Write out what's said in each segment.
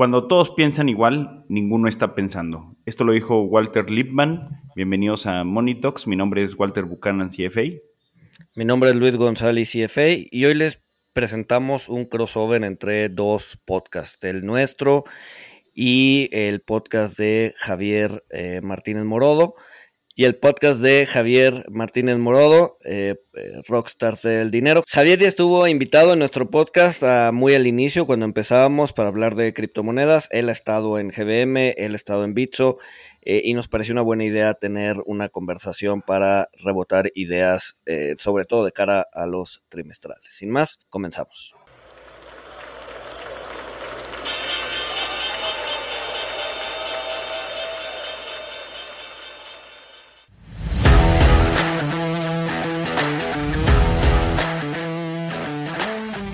Cuando todos piensan igual, ninguno está pensando. Esto lo dijo Walter Lippmann. Bienvenidos a Monitox. Mi nombre es Walter Buchanan, CFA. Mi nombre es Luis González, CFA, y hoy les presentamos un crossover entre dos podcasts, el nuestro y el podcast de Javier eh, Martínez Morodo y el podcast de Javier Martínez Morodo, eh, eh, Rockstars del Dinero. Javier ya estuvo invitado en nuestro podcast muy al inicio, cuando empezábamos para hablar de criptomonedas. Él ha estado en GBM, él ha estado en Bitso, eh, y nos pareció una buena idea tener una conversación para rebotar ideas, sobre todo de cara a los trimestrales. Sin más, comenzamos.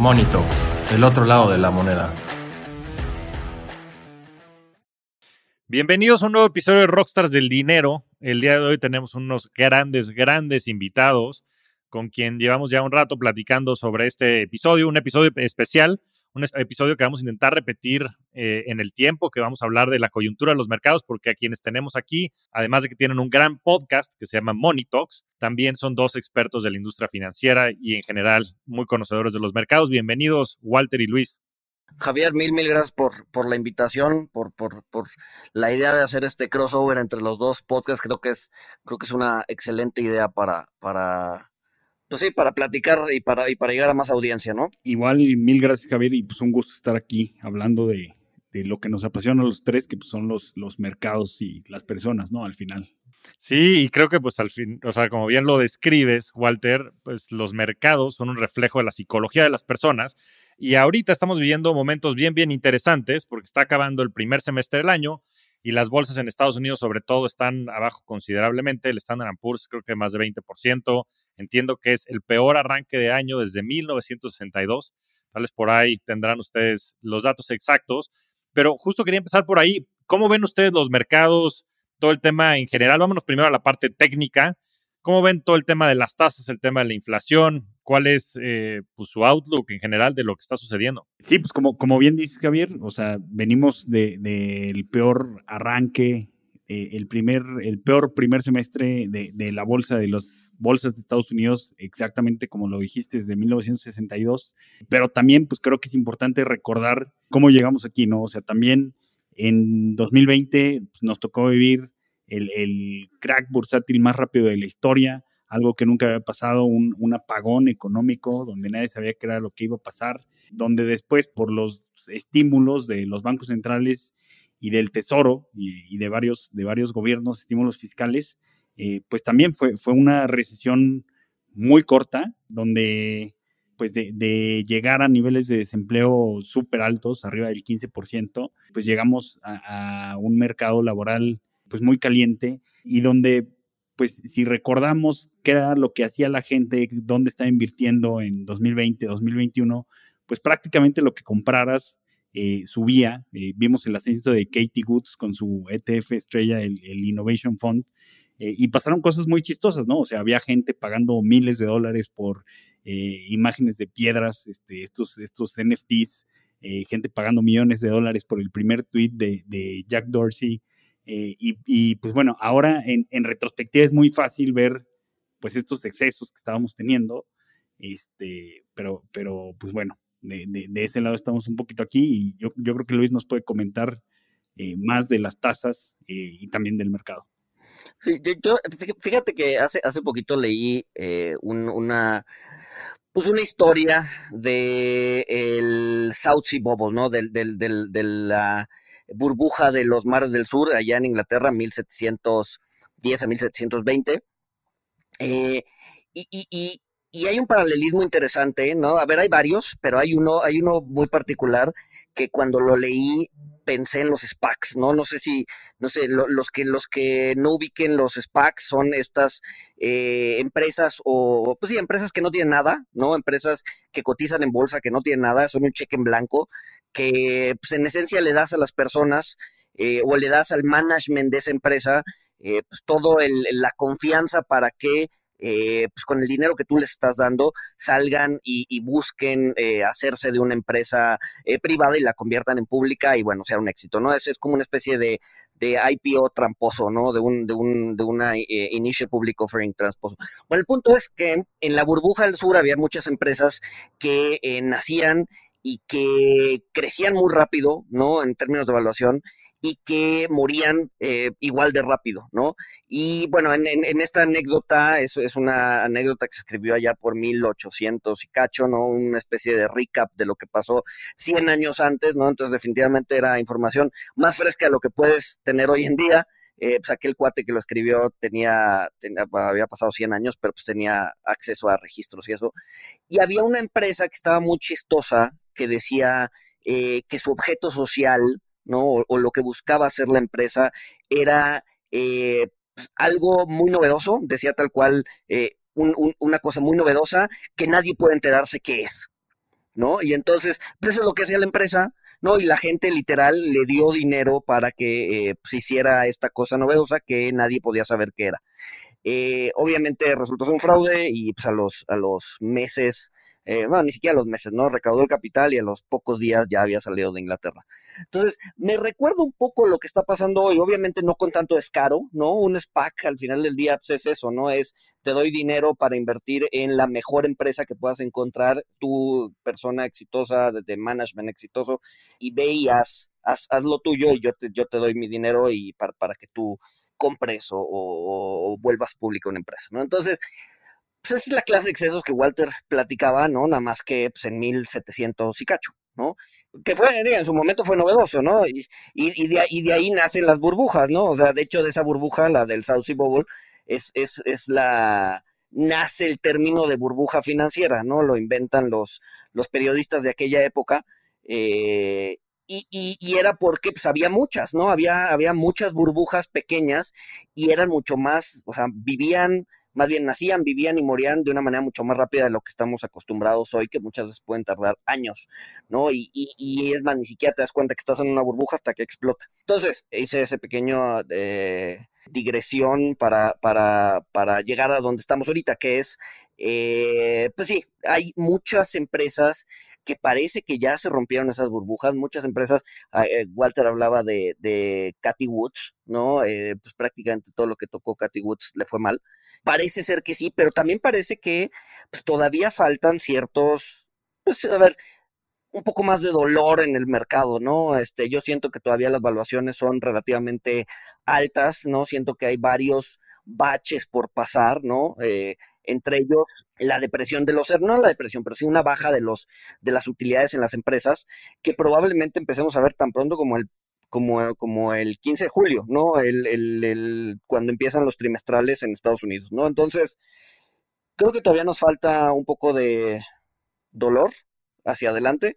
Monito, el otro lado de la moneda. Bienvenidos a un nuevo episodio de Rockstars del Dinero. El día de hoy tenemos unos grandes, grandes invitados con quien llevamos ya un rato platicando sobre este episodio, un episodio especial un episodio que vamos a intentar repetir eh, en el tiempo, que vamos a hablar de la coyuntura de los mercados, porque a quienes tenemos aquí, además de que tienen un gran podcast que se llama Money Talks, también son dos expertos de la industria financiera y en general muy conocedores de los mercados. Bienvenidos, Walter y Luis. Javier, mil, mil gracias por, por la invitación, por, por, por, la idea de hacer este crossover entre los dos podcasts. Creo que es, creo que es una excelente idea para, para, pues sí, para platicar y para, y para llegar a más audiencia, ¿no? Igual, mil gracias, Javier, y pues un gusto estar aquí hablando de, lo que nos apasiona a los tres, que pues son los, los mercados y las personas, ¿no? Al final. Sí, y creo que pues al fin, o sea, como bien lo describes, Walter, pues los mercados son un reflejo de la psicología de las personas y ahorita estamos viviendo momentos bien, bien interesantes porque está acabando el primer semestre del año y las bolsas en Estados Unidos sobre todo están abajo considerablemente, el Standard Poor's creo que más de 20%, entiendo que es el peor arranque de año desde 1962, tal vez por ahí tendrán ustedes los datos exactos, pero justo quería empezar por ahí, ¿cómo ven ustedes los mercados, todo el tema en general? Vámonos primero a la parte técnica, ¿cómo ven todo el tema de las tasas, el tema de la inflación? ¿Cuál es eh, pues, su outlook en general de lo que está sucediendo? Sí, pues como, como bien dices, Javier, o sea, venimos del de, peor arranque, eh, el, primer, el peor primer semestre de, de, la bolsa, de las bolsas de Estados Unidos, exactamente como lo dijiste, desde 1962. Pero también, pues creo que es importante recordar cómo llegamos aquí, ¿no? O sea, también en 2020 pues, nos tocó vivir el crack bursátil más rápido de la historia algo que nunca había pasado, un, apagón económico donde nadie sabía qué era lo que iba a pasar, donde después por los estímulos de los bancos centrales y del Tesoro y, de, varios, de varios gobiernos, estímulos fiscales, eh, pues también fue, fue una recesión muy corta, donde pues de, llegar a niveles de desempleo súper altos, arriba del 15%, pues llegamos a, a, un mercado laboral pues muy caliente y donde pues si recordamos qué era lo que hacía la gente, dónde estaba invirtiendo en 2020, 2021, pues prácticamente lo que compraras eh, subía. Eh, vimos el ascenso de Katie Goods con su ETF estrella, el, Innovation Fund, eh, y pasaron cosas muy chistosas, ¿no? O sea, había gente pagando miles de dólares por imágenes de piedras, este, estos, estos NFTs, gente pagando millones de dólares por el primer tweet de Jack Dorsey. Eh, y, pues bueno, ahora en, retrospectiva es muy fácil ver pues estos excesos que estábamos teniendo, este, pero, pero pues bueno, de, ese lado estamos un poquito aquí y yo, yo creo que Luis nos puede comentar eh, más de las tasas eh, y también del mercado. Sí, yo, fíjate que hace, hace poquito leí una pues una historia de el South Sea Bubble, ¿no? Del, del, del, de la burbuja de los mares del sur, allá en Inglaterra, 1710 a 1720. Eh, y, y, y, hay un paralelismo interesante, ¿no? A ver, hay varios, pero hay uno, hay uno muy particular que cuando lo leí pensé en los SPACs, ¿no? No sé si, no sé, los, que, los que no ubiquen los SPACs son estas eh, empresas o, pues sí, empresas que no tienen nada, ¿no? Empresas que cotizan en bolsa, que no tienen nada, son un cheque en blanco, que pues en esencia le das a las personas eh, o le das al management de esa empresa eh, pues todo la confianza para que eh, pues con el dinero que tú les estás dando, salgan y, busquen eh, hacerse de una empresa eh, privada y la conviertan en pública y bueno, sea un éxito, ¿no? Es, es como una especie de, de IPO tramposo, ¿no? De un, de un, de una Initial Public Offering tramposo. Bueno, el punto es que en la burbuja del sur había muchas empresas que nacían y que crecían muy rápido, ¿no? En términos de evaluación y que morían eh, igual de rápido, ¿no? Y bueno, en, esta anécdota, eso es una anécdota que se escribió allá por 1800 y cacho, ¿no? Una especie de recap de lo que pasó 100 años antes, ¿no? Entonces definitivamente era información más fresca de lo que puedes tener hoy en día. Eh, pues aquel cuate que lo escribió tenía, había pasado 100 años, pero pues tenía acceso a registros y eso. Y había una empresa que estaba muy chistosa, que decía eh, que su objeto social, ¿no? O, lo que buscaba hacer la empresa era eh, pues, algo muy novedoso, decía tal cual, eh, una cosa muy novedosa que nadie puede enterarse qué es, ¿no? Y entonces, pues eso es lo que hacía la empresa, ¿no? Y la gente literal le dio dinero para que pues, hiciera esta cosa novedosa que nadie podía saber qué era. obviamente resultó ser un fraude y pues a los, a los meses eh, bueno, ni siquiera los meses, ¿no? Recaudó el capital y a los pocos días ya había salido de Inglaterra. Entonces, me recuerdo un poco lo que está pasando hoy, obviamente no con tanto descaro, ¿no? Un SPAC al final del día pues, es eso, ¿no? Es te doy dinero para invertir en la mejor empresa que puedas encontrar, tu persona exitosa, de, management exitoso, y ve y haz, lo tuyo y yo te, yo te doy mi dinero y para, para que tú compres o, o vuelvas público una empresa, ¿no? Entonces, pues esa es la clase de excesos que Walter platicaba, ¿no? Nada más que pues, en 1700 y cacho, ¿no? Que fue, en su momento fue novedoso, ¿no? Y, y, de, ahí nacen las burbujas, ¿no? O sea, de hecho, de esa burbuja, la del Sea Bubble, es, es, es la nace el término de burbuja financiera, ¿no? Lo inventan los, los periodistas de aquella época. Eh, y, y, y, era porque pues, había muchas, ¿no? Había, había muchas burbujas pequeñas y eran mucho más, o sea, vivían más bien nacían, vivían y morían de una manera mucho más rápida de lo que estamos acostumbrados hoy, que muchas veces pueden tardar años, ¿no? Y, y, es más, ni siquiera te das cuenta que estás en una burbuja hasta que explota. Entonces, hice ese pequeño eh, digresión para, para, para llegar a donde estamos ahorita, que es, eh, pues sí, hay muchas empresas que parece que ya se rompieron esas burbujas. Muchas empresas, ah, eh, Walter hablaba de, de Cathy Woods, ¿no? pues prácticamente todo lo que tocó Cathy Woods le fue mal. Parece ser que sí, pero también parece que pues, todavía faltan ciertos, pues a ver, un poco más de dolor en el mercado, ¿no? Este, yo siento que todavía las valuaciones son relativamente altas, ¿no? Siento que hay varios baches por pasar, ¿no? Eh, entre ellos la depresión de los, no la depresión, pero sí una baja de los de las utilidades en las empresas que probablemente empecemos a ver tan pronto como el como, como el 15 de julio, ¿no? El, el, el, cuando empiezan los trimestrales en Estados Unidos, ¿no? Entonces, creo que todavía nos falta un poco de dolor hacia adelante,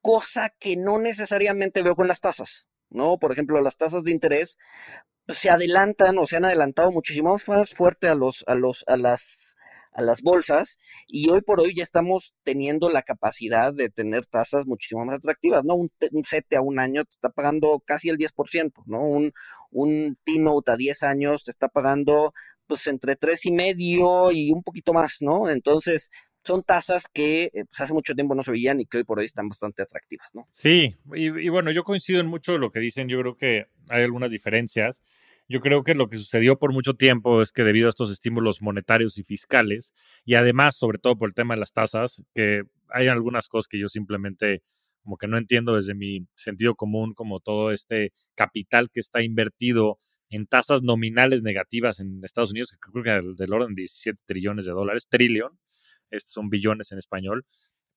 cosa que no necesariamente veo con las tasas, ¿no? Por ejemplo, las tasas de interés se adelantan o se han adelantado muchísimo más fuerte a los, a los, a las a las bolsas y hoy por hoy ya estamos teniendo la capacidad de tener tasas muchísimo más atractivas, ¿no? Un, un a un año te está pagando casi el 10%, ¿no? Un, un T-Note a 10 años te está pagando pues entre tres y medio y un poquito más, ¿no? Entonces, son tasas que eh, pues, hace mucho tiempo no se veían y que hoy por hoy están bastante atractivas, ¿no? Sí, y, y bueno, yo coincido en mucho de lo que dicen, yo creo que hay algunas diferencias. Yo creo que lo que sucedió por mucho tiempo es que debido a estos estímulos monetarios y fiscales, y además, sobre todo por el tema de las tasas, que hay algunas cosas que yo simplemente como que no entiendo desde mi sentido común, como todo este capital que está invertido en tasas nominales negativas en Estados Unidos, que creo que del orden de 17 trillones de dólares, trillón, estos son billones en español,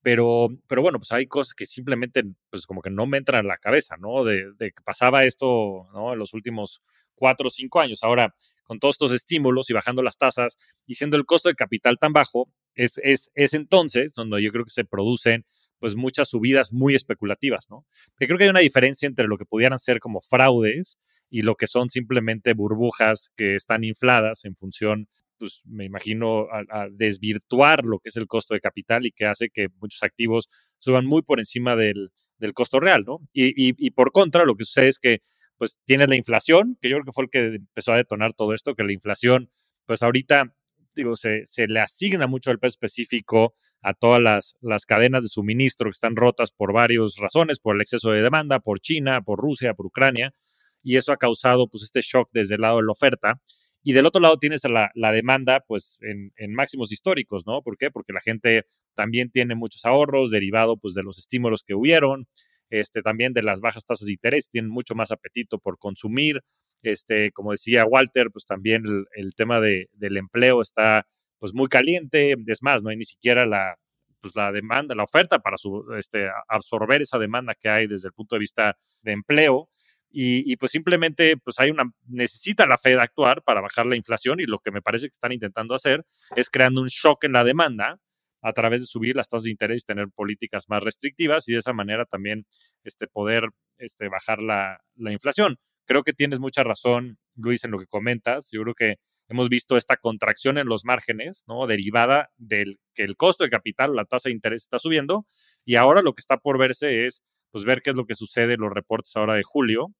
pero, pero bueno, pues hay cosas que simplemente, pues como que no me entran a la cabeza, ¿no? De, de que pasaba esto, ¿no? En los últimos cuatro o cinco años. Ahora, con todos estos estímulos y bajando las tasas y siendo el costo de capital tan bajo, es, es, es entonces donde yo creo que se producen pues muchas subidas muy especulativas, ¿no? Creo que hay una diferencia entre lo que pudieran ser como fraudes y lo que son simplemente burbujas que están infladas en función, pues me imagino, a, desvirtuar lo que es el costo de capital y que hace que muchos activos suban muy por encima del, del costo real, ¿no? Y, y, por contra, lo que sucede es que pues tienes la inflación, que yo creo que fue el que empezó a detonar todo esto, que la inflación, pues ahorita digo, se, se, le asigna mucho el peso específico a todas las, las, cadenas de suministro que están rotas por varias razones, por el exceso de demanda, por China, por Rusia, por Ucrania, y eso ha causado pues este shock desde el lado de la oferta. Y del otro lado tienes la, la demanda pues en, en, máximos históricos, ¿no? ¿Por qué? Porque la gente también tiene muchos ahorros derivado pues de los estímulos que hubieron, este, también de las bajas tasas de interés, tienen mucho más apetito por consumir. Este, como decía Walter, pues también el, el tema de, del empleo está pues muy caliente, es más, no hay ni siquiera la, pues, la demanda, la oferta para su, este, absorber esa demanda que hay desde el punto de vista de empleo. Y, y, pues simplemente pues hay una necesita la Fed actuar para bajar la inflación y lo que me parece que están intentando hacer es creando un shock en la demanda a través de subir las tasas de interés y tener políticas más restrictivas y de esa manera también este, poder este, bajar la, la inflación. Creo que tienes mucha razón, Luis, en lo que comentas. Yo creo que hemos visto esta contracción en los márgenes, ¿no? Derivada del que el costo de capital, la tasa de interés está subiendo y ahora lo que está por verse es pues ver qué es lo que sucede en los reportes ahora de julio,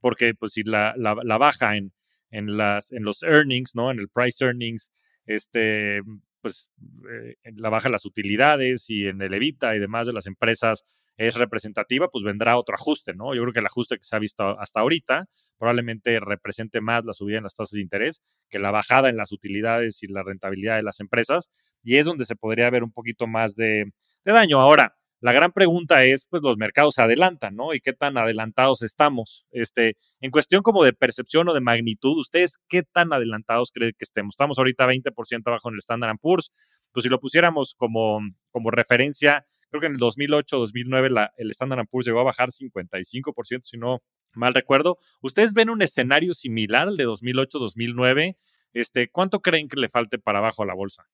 porque pues si la, la, la baja en, en, las, en los earnings, ¿no? En el price earnings, este, pues eh, la baja de las utilidades y en el evita y demás de las empresas es representativa, pues vendrá otro ajuste, ¿no? Yo creo que el ajuste que se ha visto hasta ahorita probablemente represente más la subida en las tasas de interés que la bajada en las utilidades y la rentabilidad de las empresas, y es donde se podría ver un poquito más de, de daño. Ahora, la gran pregunta es, pues los mercados se adelantan, ¿no? ¿Y qué tan adelantados estamos? Este, en cuestión como de percepción o de magnitud, ¿ustedes qué tan adelantados creen que estemos? Estamos ahorita 20% abajo en el Standard Poor's. Pues si lo pusiéramos como, como referencia, creo que en el 2008, 2009 la, el Standard Poor's llegó a bajar 55%, si no mal recuerdo. ¿Ustedes ven un escenario similar al de 2008, 2009? Este, ¿Cuánto creen que le falte para abajo a la bolsa?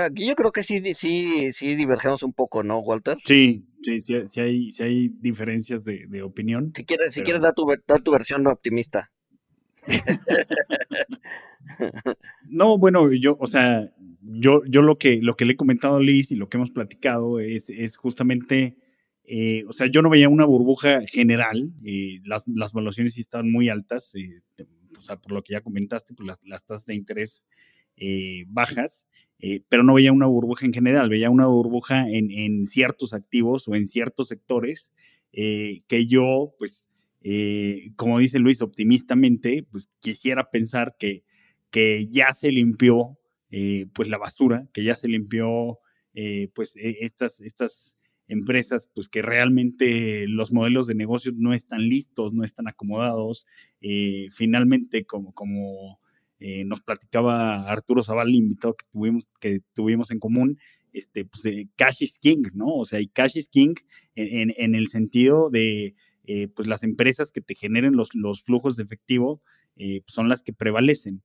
Aquí yo creo que sí, sí, sí divergemos un poco, ¿no, Walter? Sí, sí, sí, sí hay, sí hay diferencias de, de opinión. Si quieres, si quieres dar tu, dar tu versión optimista. no, bueno, yo, o sea, yo, yo lo que, lo que le he comentado a Liz y lo que hemos platicado es, es justamente, eh, o sea, yo no veía una burbuja general, eh, las, las valuaciones sí estaban muy altas, eh, o sea, por lo que ya comentaste, pues las, las tasas de interés bajas, eh, pero no veía una burbuja en general, veía una burbuja en, en ciertos activos o en ciertos sectores eh, que yo, pues, eh, como dice Luis, optimistamente, pues quisiera pensar que, que ya se limpió, pues, la basura, que ya se limpió, pues, e, estas, estas empresas, pues, que realmente los modelos de negocio no están listos, no están acomodados, finalmente, como, como eh, nos platicaba Arturo Zaval, invitado que tuvimos, que tuvimos en común, este, pues, eh, Cash is King, ¿no? O sea, y Cash is King en, en el sentido de, eh, pues, las empresas que te generen los, los flujos de efectivo pues, son las que prevalecen.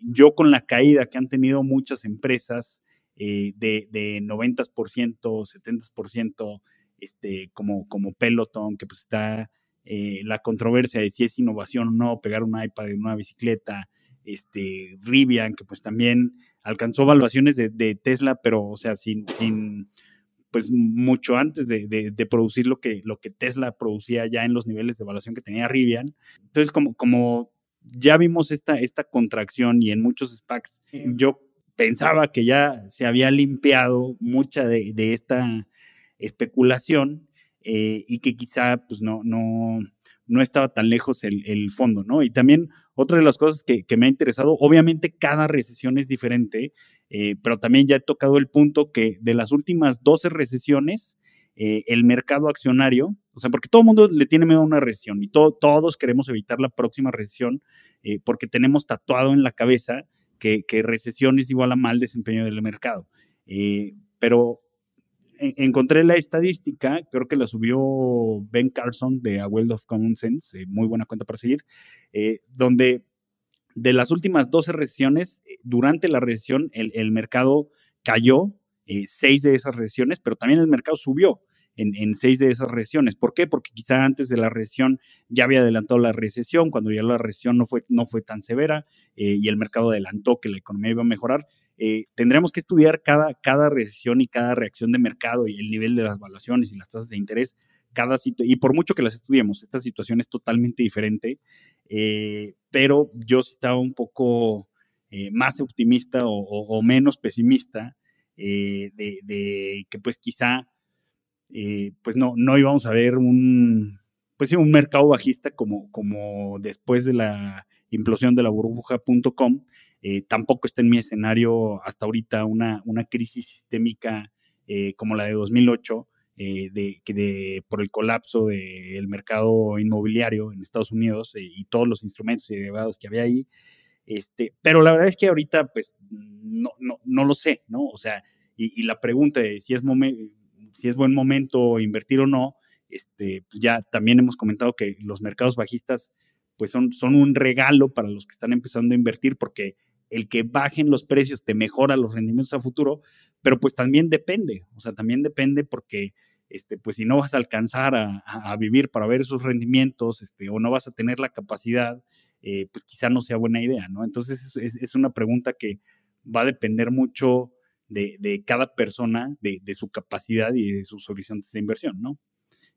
yo con la caída que han tenido muchas empresas de, de 90%, 70%, este, como, como Peloton, que pues está la controversia de si es innovación o no, pegar un iPad en una bicicleta, este, Rivian, que pues también alcanzó valuaciones de, de Tesla, pero o sea, sin, sin pues mucho antes de, de, de, producir lo que, lo que Tesla producía ya en los niveles de evaluación que tenía Rivian. Entonces, como, como ya vimos esta, esta contracción y en muchos SPACs, yo pensaba que ya se había limpiado mucha de, de esta especulación eh, y que quizá pues no, no, no estaba tan lejos el, el fondo, ¿no? Y también otra de las cosas que, que, me ha interesado, obviamente cada recesión es diferente, eh, pero también ya he tocado el punto que de las últimas 12 recesiones, eh, el mercado accionario, o sea, porque todo el mundo le tiene miedo a una recesión y to todos queremos evitar la próxima recesión eh, porque tenemos tatuado en la cabeza que, que, recesión es igual a mal desempeño del mercado. Pero encontré la estadística, creo que la subió Ben Carson de A World of Common Sense, eh, muy buena cuenta para seguir, eh, donde de las últimas 12 recesiones, eh, durante la recesión el, mercado cayó, eh, seis de esas recesiones, pero también el mercado subió. En, seis de esas recesiones. ¿Por qué? Porque quizá antes de la recesión ya había adelantado la recesión, cuando ya la recesión no fue, no fue tan severa y el mercado adelantó que la economía iba a mejorar. Eh, tendremos que estudiar cada, cada recesión y cada reacción de mercado y el nivel de las valuaciones y las tasas de interés. Cada y por mucho que las estudiemos, esta situación es totalmente diferente, eh, pero yo estaba un poco eh, más optimista o, menos pesimista eh, de, que pues quizá pues no, no íbamos a ver un, pues un mercado bajista como, como después de la implosión de la burbuja.com. tampoco está en mi escenario hasta ahorita una, una crisis sistémica como la de 2008, eh, de, de, por el colapso del mercado inmobiliario en Estados Unidos eh, y todos los instrumentos y derivados que había ahí. Este, pero la verdad es que ahorita, pues, no, no, no lo sé, ¿no? O sea, y, la pregunta de si es, si es buen momento invertir o no, este, pues ya también hemos comentado que los mercados bajistas, pues, son, son un regalo para los que están empezando a invertir porque el que bajen los precios te mejora los rendimientos a futuro, pero pues también depende, o sea, también depende porque, este, pues si no vas a alcanzar a, vivir para ver esos rendimientos, este, o no vas a tener la capacidad, eh, pues quizá no sea buena idea, ¿no? Entonces es, una pregunta que va a depender mucho de, cada persona, de, de, su capacidad y de sus horizontes de inversión, ¿no?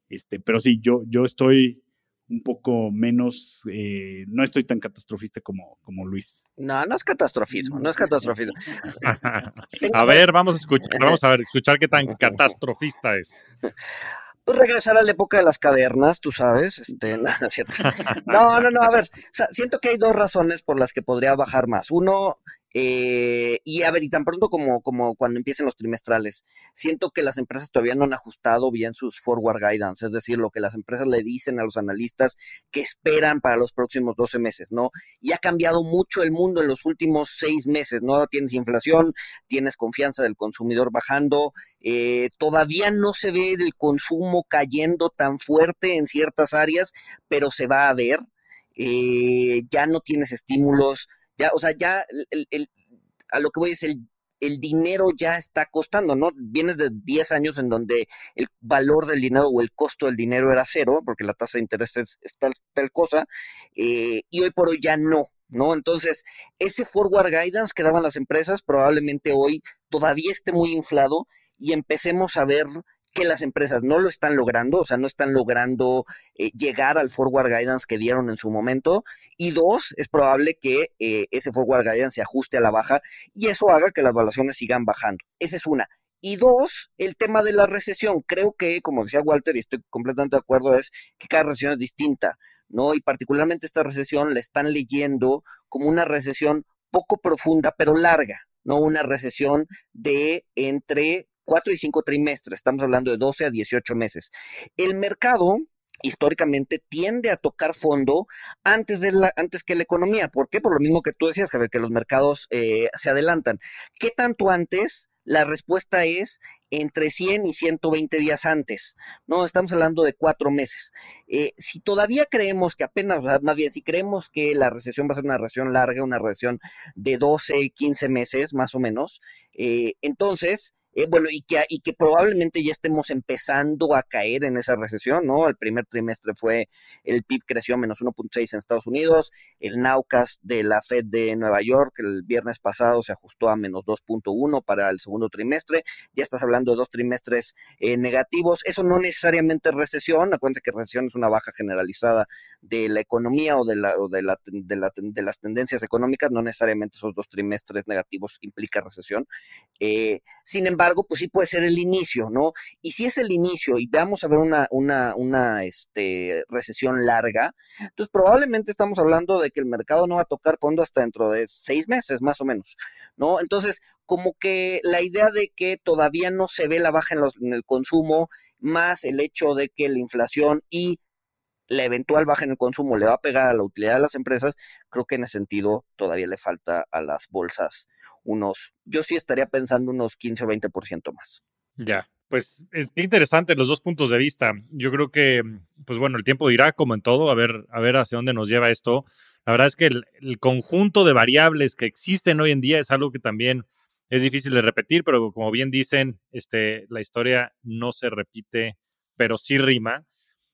Este, pero sí, yo, yo estoy un poco menos, eh, no estoy tan catastrofista como, como Luis. No, no es catastrofismo, no es catastrofismo. a ver, vamos a escuchar, vamos a ver, escuchar qué tan catastrofista es. Pues regresar a la época de las cavernas, tú sabes, este, no, no, no, no, no, a ver, siento que hay dos razones por las que podría bajar más. Uno, eh, y a ver, y tan pronto como, como cuando empiecen los trimestrales, siento que las empresas todavía no han ajustado bien sus forward guidance, es decir, lo que las empresas le dicen a los analistas que esperan para los próximos 12 meses, ¿no? Y ha cambiado mucho el mundo en los últimos seis meses, ¿no? Tienes inflación, tienes confianza del consumidor bajando, eh, todavía no se ve el consumo cayendo tan fuerte en ciertas áreas, pero se va a ver. Eh, ya no tienes estímulos, ya, o sea, ya el, a lo que voy es el, el dinero ya está costando, ¿no? Vienes de 10 años en donde el valor del dinero o el costo del dinero era cero, porque la tasa de interés es, tal, cosa, eh, y hoy por hoy ya no, ¿no? Entonces, ese forward guidance que daban las empresas probablemente hoy todavía esté muy inflado y empecemos a ver que las empresas no lo están logrando, o sea, no están logrando eh, llegar al forward guidance que dieron en su momento. Y dos, es probable que eh, ese forward guidance se ajuste a la baja y eso haga que las valuaciones sigan bajando. Esa es una. Y dos, el tema de la recesión. Creo que, como decía Walter, y estoy completamente de acuerdo, es que cada recesión es distinta, ¿no? Y particularmente esta recesión la están leyendo como una recesión poco profunda, pero larga, ¿no? Una recesión de entre cuatro y cinco trimestres, estamos hablando de 12 a 18 meses. El mercado históricamente tiende a tocar fondo antes, de antes que la economía. ¿Por qué? Por lo mismo que tú decías, Javier, que los mercados eh, se adelantan. ¿Qué tanto antes? La respuesta es entre 100 y 120 días antes. No, estamos hablando de cuatro meses. Eh, si todavía creemos que apenas, más bien, si creemos que la recesión va a ser una recesión larga, una recesión de 12, 15 meses más o menos, eh, entonces eh, bueno, y que, y que probablemente ya estemos empezando a caer en esa recesión, ¿no? El primer trimestre fue, el PIB creció menos 1.6 en Estados Unidos, el Naucas de la Fed de Nueva York el viernes pasado se ajustó a menos 2.1 para el segundo trimestre, ya estás hablando de dos trimestres eh, negativos, eso no necesariamente es recesión, acuérdense que recesión es una baja generalizada de la economía o de, la, o de, la, de, la, de las tendencias económicas, no necesariamente esos dos trimestres negativos implica recesión. Eh, sin embargo, pues sí puede ser el inicio, ¿no? Y si es el inicio y vamos a ver una, una, una este, recesión larga, entonces probablemente estamos hablando de que el mercado no va a tocar fondo hasta dentro de seis meses, más o menos, ¿no? Entonces, como que la idea de que todavía no se ve la baja en, los, en el consumo, más el hecho de que la inflación y la eventual baja en el consumo le va a pegar a la utilidad de las empresas, creo que en ese sentido todavía le falta a las bolsas unos, yo sí estaría pensando unos 15 o 20% más. Ya, pues es interesante los dos puntos de vista. Yo creo que, pues bueno, el tiempo dirá como en todo, a ver, a ver hacia dónde nos lleva esto. La verdad es que el, conjunto de variables que existen hoy en día es algo que también es difícil de repetir, pero como bien dicen, este, la historia no se repite, pero sí rima.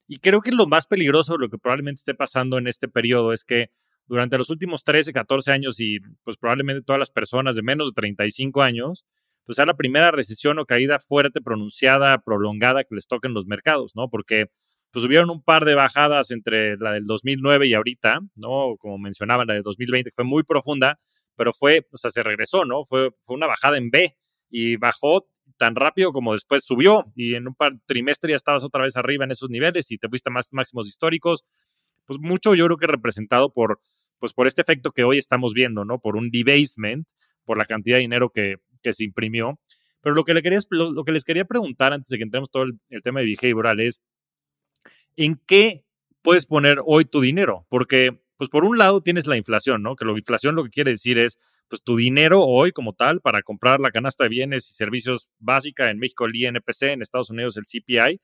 Y creo que lo más peligroso, lo que probablemente esté pasando en este periodo es que durante los últimos 13, 14 años y pues probablemente todas las personas de menos de 35 años, pues sea la primera recesión o caída fuerte, pronunciada, prolongada que les toquen los mercados, ¿no? Porque pues hubieron un par de bajadas entre la del 2009 y ahorita, ¿no? Como mencionaban, la de 2020 fue muy profunda, pero fue, o sea, se regresó, ¿no? Fue, una bajada en B y bajó tan rápido como después subió y en un par trimestre ya estabas otra vez arriba en esos niveles y te fuiste más máximos históricos. Pues mucho yo creo que representado por, pues por este efecto que hoy estamos viendo, ¿no? Por un debasement, por la cantidad de dinero que, que se imprimió. Pero lo que, les quería preguntar antes de que entremos todo el, el tema de behavioral es, ¿en qué puedes poner hoy tu dinero? Porque, pues por un lado tienes la inflación, ¿no? Que la inflación lo que quiere decir es, pues tu dinero hoy como tal para comprar la canasta de bienes y servicios básica en México el INPC, en Estados Unidos el CPI,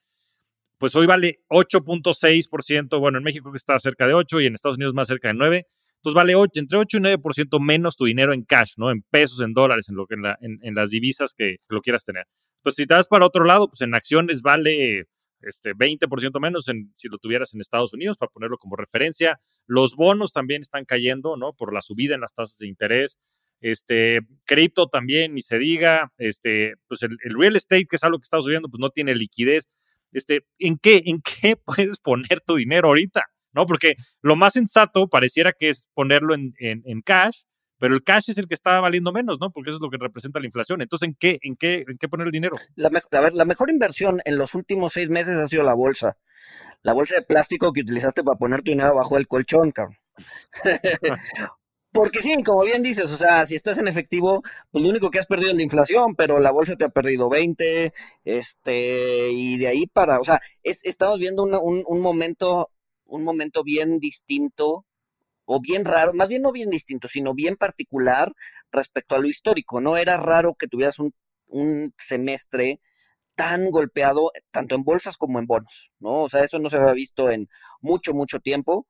pues hoy vale 8.6%, bueno, en México que está cerca de 8 y en Estados Unidos más cerca de 9. Entonces vale 8, entre 8 y 9% menos tu dinero en cash, ¿no? En pesos, en dólares, en, lo que, en, la, en, las divisas que, lo quieras tener. Pues si te das para otro lado, pues en acciones vale este 20% menos en, si lo tuvieras en Estados Unidos, para ponerlo como referencia. Los bonos también están cayendo, ¿no? Por la subida en las tasas de interés. Este, cripto también, ni se diga, este, pues el, real estate, que es algo que está subiendo, pues no tiene liquidez. Este, ¿en qué, en qué puedes poner tu dinero ahorita? ¿No? Porque lo más sensato pareciera que es ponerlo en, en, cash, pero el cash es el que está valiendo menos, ¿no? Porque eso es lo que representa la inflación. Entonces, ¿en qué, en qué, en qué poner el dinero? La, a ver, la mejor inversión en los últimos seis meses ha sido la bolsa. La bolsa de plástico que utilizaste para poner tu dinero bajo el colchón, cabrón. Porque sí, como bien dices, o sea, si estás en efectivo, pues lo único que has perdido es la inflación, pero la bolsa te ha perdido 20, este, y de ahí para, o sea, es, estamos viendo un, un momento, un momento bien distinto, o bien raro, más bien no bien distinto, sino bien particular respecto a lo histórico, ¿no? Era raro que tuvieras un, un semestre tan golpeado, tanto en bolsas como en bonos, ¿no? O sea, eso no se había visto en mucho, mucho tiempo.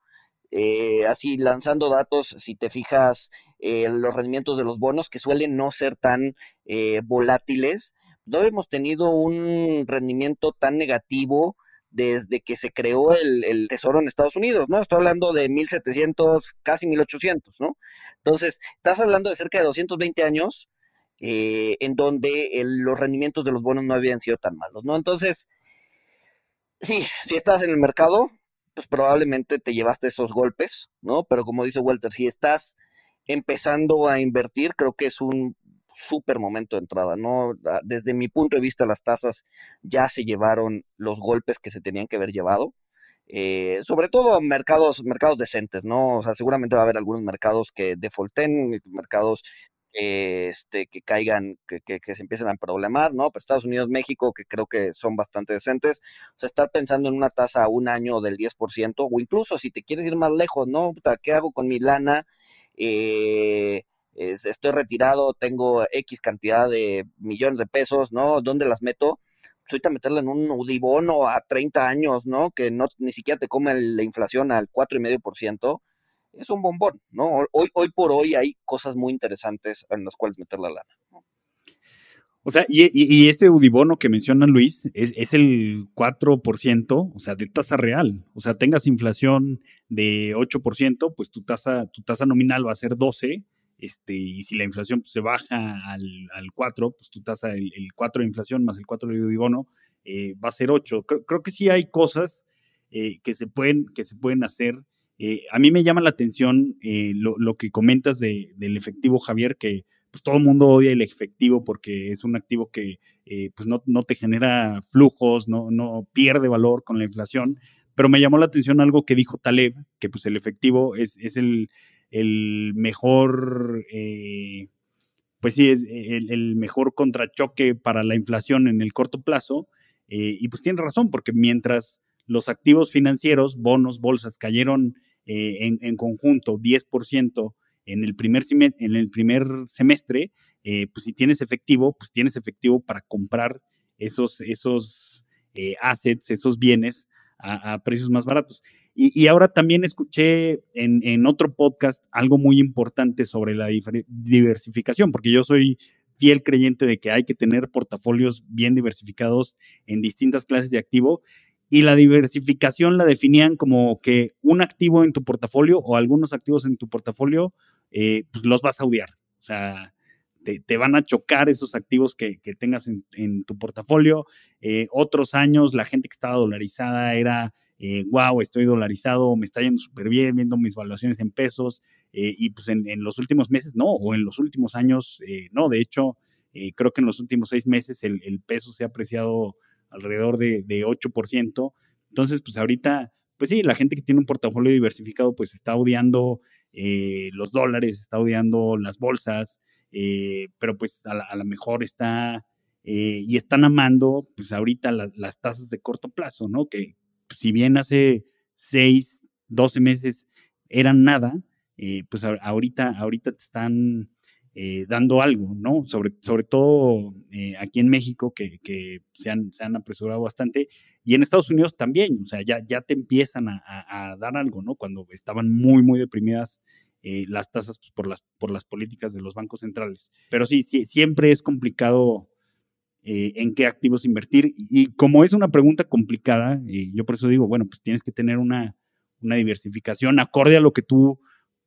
Eh, así lanzando datos, si te fijas, eh, los rendimientos de los bonos que suelen no ser tan eh, volátiles, no hemos tenido un rendimiento tan negativo desde que se creó el, tesoro en Estados Unidos, ¿no? Estoy hablando de 1700, casi 1800, ¿no? Entonces, estás hablando de cerca de 220 años en donde los rendimientos de los bonos no habían sido tan malos, ¿no? Entonces, sí, si estás en el mercado, pues probablemente te llevaste esos golpes, ¿no? Pero como dice Walter, si estás empezando a invertir, creo que es un súper momento de entrada, ¿no? Ah, desde mi punto de vista, las tasas ya se llevaron los golpes que se tenían que haber llevado. Eh, sobre todo mercados, mercados decentes, ¿no? O sea, seguramente va a haber algunos mercados que defaulten, mercados este, que caigan, que, que, se empiecen a problemar, ¿no? Pues Estados Unidos, México, que creo que son bastante decentes. O sea, estar pensando en una tasa a un año del 10%, o incluso si te quieres ir más lejos, ¿no? ¿Qué hago con mi lana? Eh, estoy retirado, tengo X cantidad de millones de pesos, ¿no? ¿Dónde las meto? Pues ahorita meterla en un udibono a 30 años, ¿no? Que no ni siquiera te come la inflación al 4,5%, es un bombón, ¿no? Hoy, hoy por hoy hay cosas muy interesantes en las cuales meter la lana. O sea, y, este Udibono que menciona Luis es, es, el 4%, o sea, de tasa real. O sea, tengas inflación de 8%, pues tu tasa, tu tasa nominal va a ser 12, este, y si la inflación pues, se baja al, al, 4, pues tu tasa, el, 4 de inflación más el 4 de Udibono, eh, va a ser 8. Creo, que sí hay cosas eh, que, se pueden, que se pueden hacer eh, a mí me llama la atención eh, lo, que comentas del efectivo, Javier, que pues todo el mundo odia el efectivo porque es un activo que eh, pues no, te genera flujos, no, no pierde valor con la inflación. Pero me llamó la atención algo que dijo Taleb, que pues el efectivo es, el, mejor, pues sí, es el, el, mejor contrachoque para la inflación en el corto plazo. y pues tiene razón, porque mientras los activos financieros, bonos, bolsas, cayeron eh, en, conjunto 10% en el primer, en el primer semestre, eh, pues si tienes efectivo, pues tienes efectivo para comprar esos, esos eh, assets, esos bienes a, precios más baratos. Y, ahora también escuché en, en, otro podcast algo muy importante sobre la diversificación, porque yo soy fiel creyente de que hay que tener portafolios bien diversificados en distintas clases de activo y la diversificación la definían como que un activo en tu portafolio o algunos activos en tu portafolio, eh, pues los vas a odiar. O sea, te, van a chocar esos activos que, tengas en, tu portafolio. Eh, otros años la gente que estaba dolarizada era, wow, eh, estoy dolarizado, me está yendo súper bien, viendo mis valuaciones en pesos, eh, y pues en, los últimos meses no, o en los últimos años no. De hecho, creo que en los últimos seis meses el, peso se ha apreciado alrededor de, de 8%. Entonces, pues ahorita, pues sí, la gente que tiene un portafolio diversificado, pues está odiando los dólares, está odiando las bolsas, pero pues a lo mejor está eh, y están amando, pues ahorita las tasas de corto plazo, ¿no? Que si bien hace 6, 12 meses eran nada, eh, pues ahorita, ahorita te están eh, dando algo, ¿no? Sobre, sobre todo aquí en México, que, que se, han, se, han, apresurado bastante, y en Estados Unidos también, o sea, ya, ya te empiezan a, a, dar algo, ¿no? Cuando estaban muy, muy deprimidas las tasas pues, por, las, por las políticas de los bancos centrales. Pero sí, sí siempre es complicado eh, en qué activos invertir. Y como es una pregunta complicada, eh, yo por eso digo, bueno, pues tienes que tener una, una diversificación acorde a lo que tú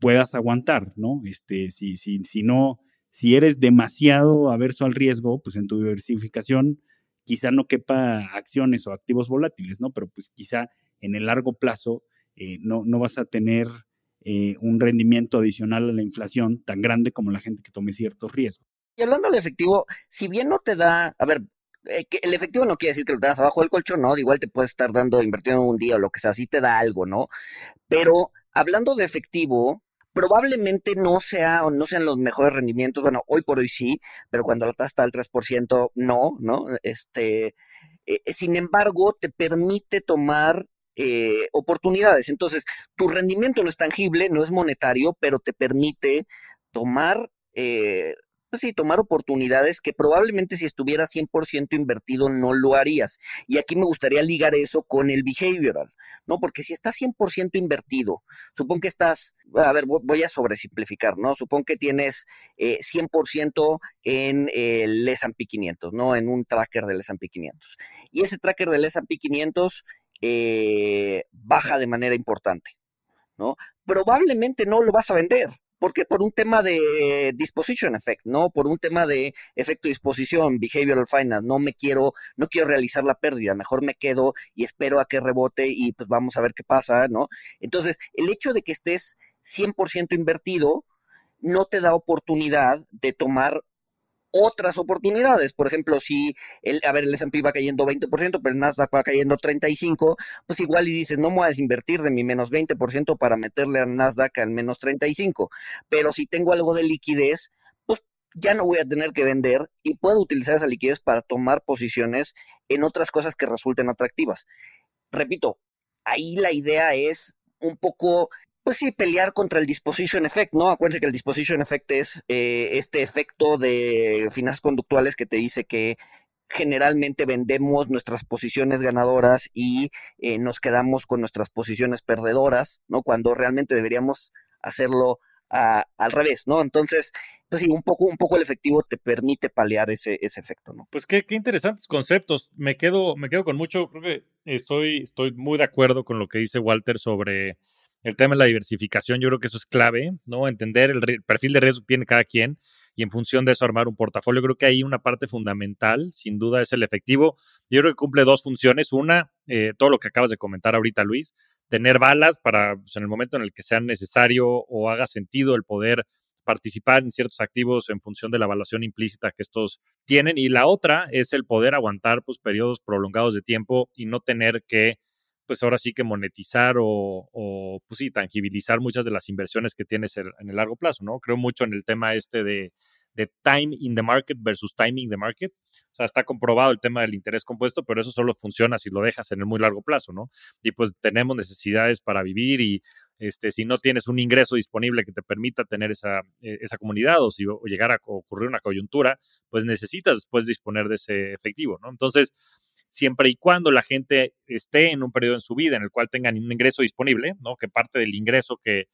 puedas aguantar, ¿no? Este, si, si, si no, si eres demasiado averso al riesgo, pues en tu diversificación quizá no quepa acciones o activos volátiles, ¿no? Pero pues quizá en el largo plazo eh, no, no vas a tener un rendimiento adicional a la inflación tan grande como la gente que tome ciertos riesgos. Y hablando del efectivo, si bien no te da, a ver, eh, que el efectivo no quiere decir que lo tengas abajo del colchón, ¿no? Igual te puede estar dando, invirtiendo un día o lo que sea, sí te da algo, ¿no? Pero hablando de efectivo, probablemente no sea o no sean los mejores rendimientos, bueno, hoy por hoy sí, pero cuando la tasa está al 3%, no, ¿no? Este, eh, sin embargo, te permite tomar eh, oportunidades. Entonces, tu rendimiento no es tangible, no es monetario, pero te permite tomar eh, sí, tomar oportunidades que probablemente si estuviera 100% invertido no lo harías. Y aquí me gustaría ligar eso con el behavioral, ¿no? Porque si estás 100% invertido, supongo que estás, a ver, voy a sobresimplificar, ¿no? Supongo que tienes 100% eh, en el S&P 500, ¿no? En un tracker del S&P 500. Y ese tracker del S&P 500 eh, baja de manera importante, ¿no? Probablemente no lo vas a vender, porque por un tema de disposition effect, ¿no? Por un tema de efecto disposición, behavioral finance, no me quiero, no quiero realizar la pérdida, mejor me quedo y espero a que rebote y pues vamos a ver qué pasa, ¿no? Entonces, el hecho de que estés 100% invertido no te da oportunidad de tomar otras oportunidades. Por ejemplo, si el, a ver, el S&P va cayendo 20%, pero el Nasdaq va cayendo 35%, pues igual y dices, no me voy a desinvertir de mi menos 20% para meterle al Nasdaq al menos 35%. Pero si tengo algo de liquidez, pues ya no voy a tener que vender y puedo utilizar esa liquidez para tomar posiciones en otras cosas que resulten atractivas. Repito, ahí la idea es un poco pues sí, pelear contra el disposition effect, ¿no? Acuérdense que el disposition effect es eh, este efecto de finanzas conductuales que te dice que generalmente vendemos nuestras posiciones ganadoras y eh, nos quedamos con nuestras posiciones perdedoras, ¿no? Cuando realmente deberíamos hacerlo al revés, ¿no? Entonces, pues sí, un poco, un poco el efectivo te permite paliar ese, ese efecto, ¿no? Pues qué, qué, interesantes conceptos. Me quedo, me quedo con mucho, creo que estoy, estoy muy de acuerdo con lo que dice Walter sobre el tema de la diversificación, yo creo que eso es clave, ¿no? Entender el, perfil de riesgo que tiene cada quien y en función de eso armar un portafolio. Creo que ahí una parte fundamental, sin duda, es el efectivo. Yo creo que cumple dos funciones. Una, eh, todo lo que acabas de comentar ahorita, Luis, tener balas para pues, en el momento en el que sea necesario o haga sentido el poder participar en ciertos activos en función de la evaluación implícita que estos tienen. Y la otra es el poder aguantar pues, periodos prolongados de tiempo y no tener que pues ahora sí que monetizar o, pues sí, tangibilizar muchas de las inversiones que tienes en el largo plazo, ¿no? Creo mucho en el tema este de, time in the market versus timing the market. O sea, está comprobado el tema del interés compuesto, pero eso solo funciona si lo dejas en el muy largo plazo, ¿no? Y pues tenemos necesidades para vivir y este, si no tienes un ingreso disponible que te permita tener esa, e, esa comunidad o si o llegar a ocurrir una coyuntura, pues necesitas después disponer de ese efectivo, ¿no? Entonces, siempre y cuando la gente esté en un periodo en su vida en el cual tengan un ingreso disponible, ¿no? Que parte del ingreso que,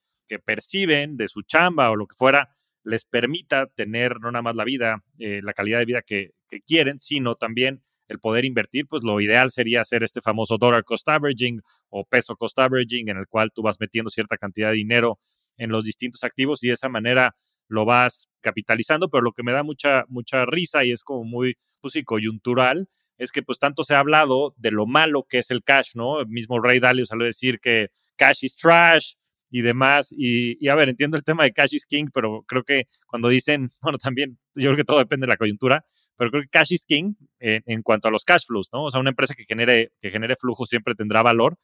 perciben de su chamba o lo que fuera les permita tener no nada más la vida, eh, la calidad de vida que, que, quieren, sino también el poder invertir, pues lo ideal sería hacer este famoso dollar cost averaging o peso cost averaging, en el cual tú vas metiendo cierta cantidad de dinero en los distintos activos y de esa manera lo vas capitalizando, pero lo que me da mucha, mucha risa y es como muy, pues coyuntural, es que pues tanto se ha hablado de lo malo que es el cash, ¿no? El mismo Ray Dalio salió a decir que cash is trash, y demás. Y, y, a ver, entiendo el tema de Cash is King, pero creo que cuando dicen, bueno, también yo creo que todo depende de la coyuntura, pero creo que Cash is King en cuanto a los cash flows, ¿no? O sea, una empresa que genere, que genere flujo siempre tendrá valor,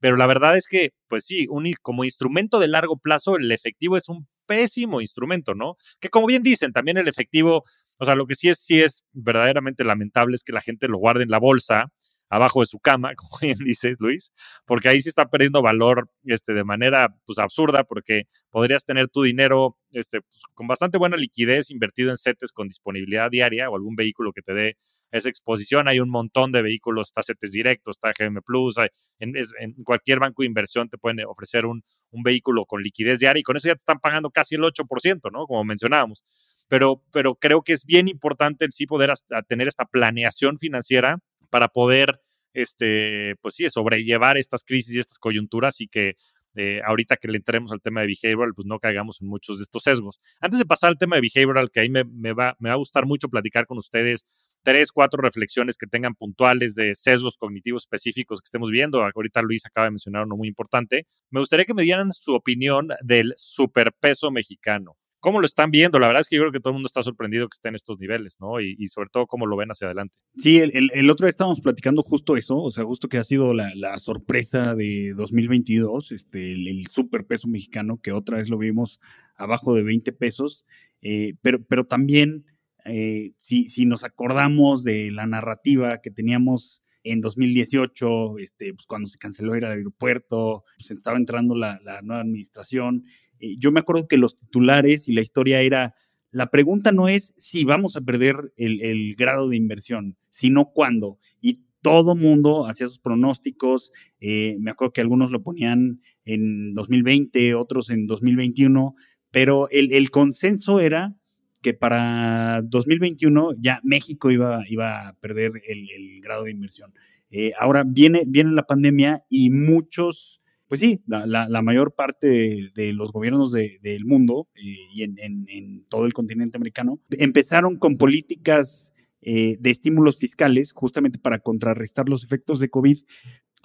pero la verdad es que, pues sí, un, como instrumento de largo plazo, el efectivo es un pésimo instrumento, ¿no? Que como bien dicen, también el efectivo, o sea, lo que sí es, sí es verdaderamente lamentable es que la gente lo guarde en la bolsa, abajo de su cama, como bien dice Luis, porque ahí sí está perdiendo valor este, de manera pues, absurda, porque podrías tener tu dinero este, pues, con bastante buena liquidez invertido en CETES con disponibilidad diaria o algún vehículo que te dé esa exposición. Hay un montón de vehículos, está CETES Directo, está GM Plus, en, en, cualquier banco de inversión te pueden ofrecer un, un, vehículo con liquidez diaria y con eso ya te están pagando casi el 8%, ¿no? Como mencionábamos. Pero, pero creo que es bien importante sí poder tener esta planeación financiera para poder, este, pues sí, sobrellevar estas crisis y estas coyunturas y que eh, ahorita que le entremos al tema de behavioral, pues no caigamos en muchos de estos sesgos. Antes de pasar al tema de behavioral, que ahí me, me, va, me va a gustar mucho platicar con ustedes tres, cuatro reflexiones que tengan puntuales de sesgos cognitivos específicos que estemos viendo. Ahorita Luis acaba de mencionar uno muy importante. Me gustaría que me dieran su opinión del superpeso mexicano. ¿Cómo lo están viendo? La verdad es que yo creo que todo el mundo está sorprendido que esté en estos niveles, ¿no? Y, sobre todo cómo lo ven hacia adelante. Sí, el, otro día estábamos platicando justo eso, o sea, justo que ha sido la, sorpresa de 2022, este, el, el superpeso mexicano, que otra vez lo vimos abajo de 20 pesos, eh, pero, pero también, eh, si, si nos acordamos de la narrativa que teníamos en 2018, este, pues cuando se canceló el aeropuerto, pues estaba entrando la nueva administración, eh, yo me acuerdo que los titulares y la historia era, la pregunta no es si vamos a perder el, grado de inversión, sino cuándo. Y todo mundo hacía sus pronósticos. Eh, me acuerdo que algunos lo ponían en 2020, otros en 2021, pero el, consenso era que para 2021 ya México iba, iba a perder el, grado de inversión. Eh, ahora viene, viene la pandemia y muchos pues sí, la, mayor parte de, los gobiernos del mundo eh, y en, todo el continente americano empezaron con políticas eh, de estímulos fiscales justamente para contrarrestar los efectos de COVID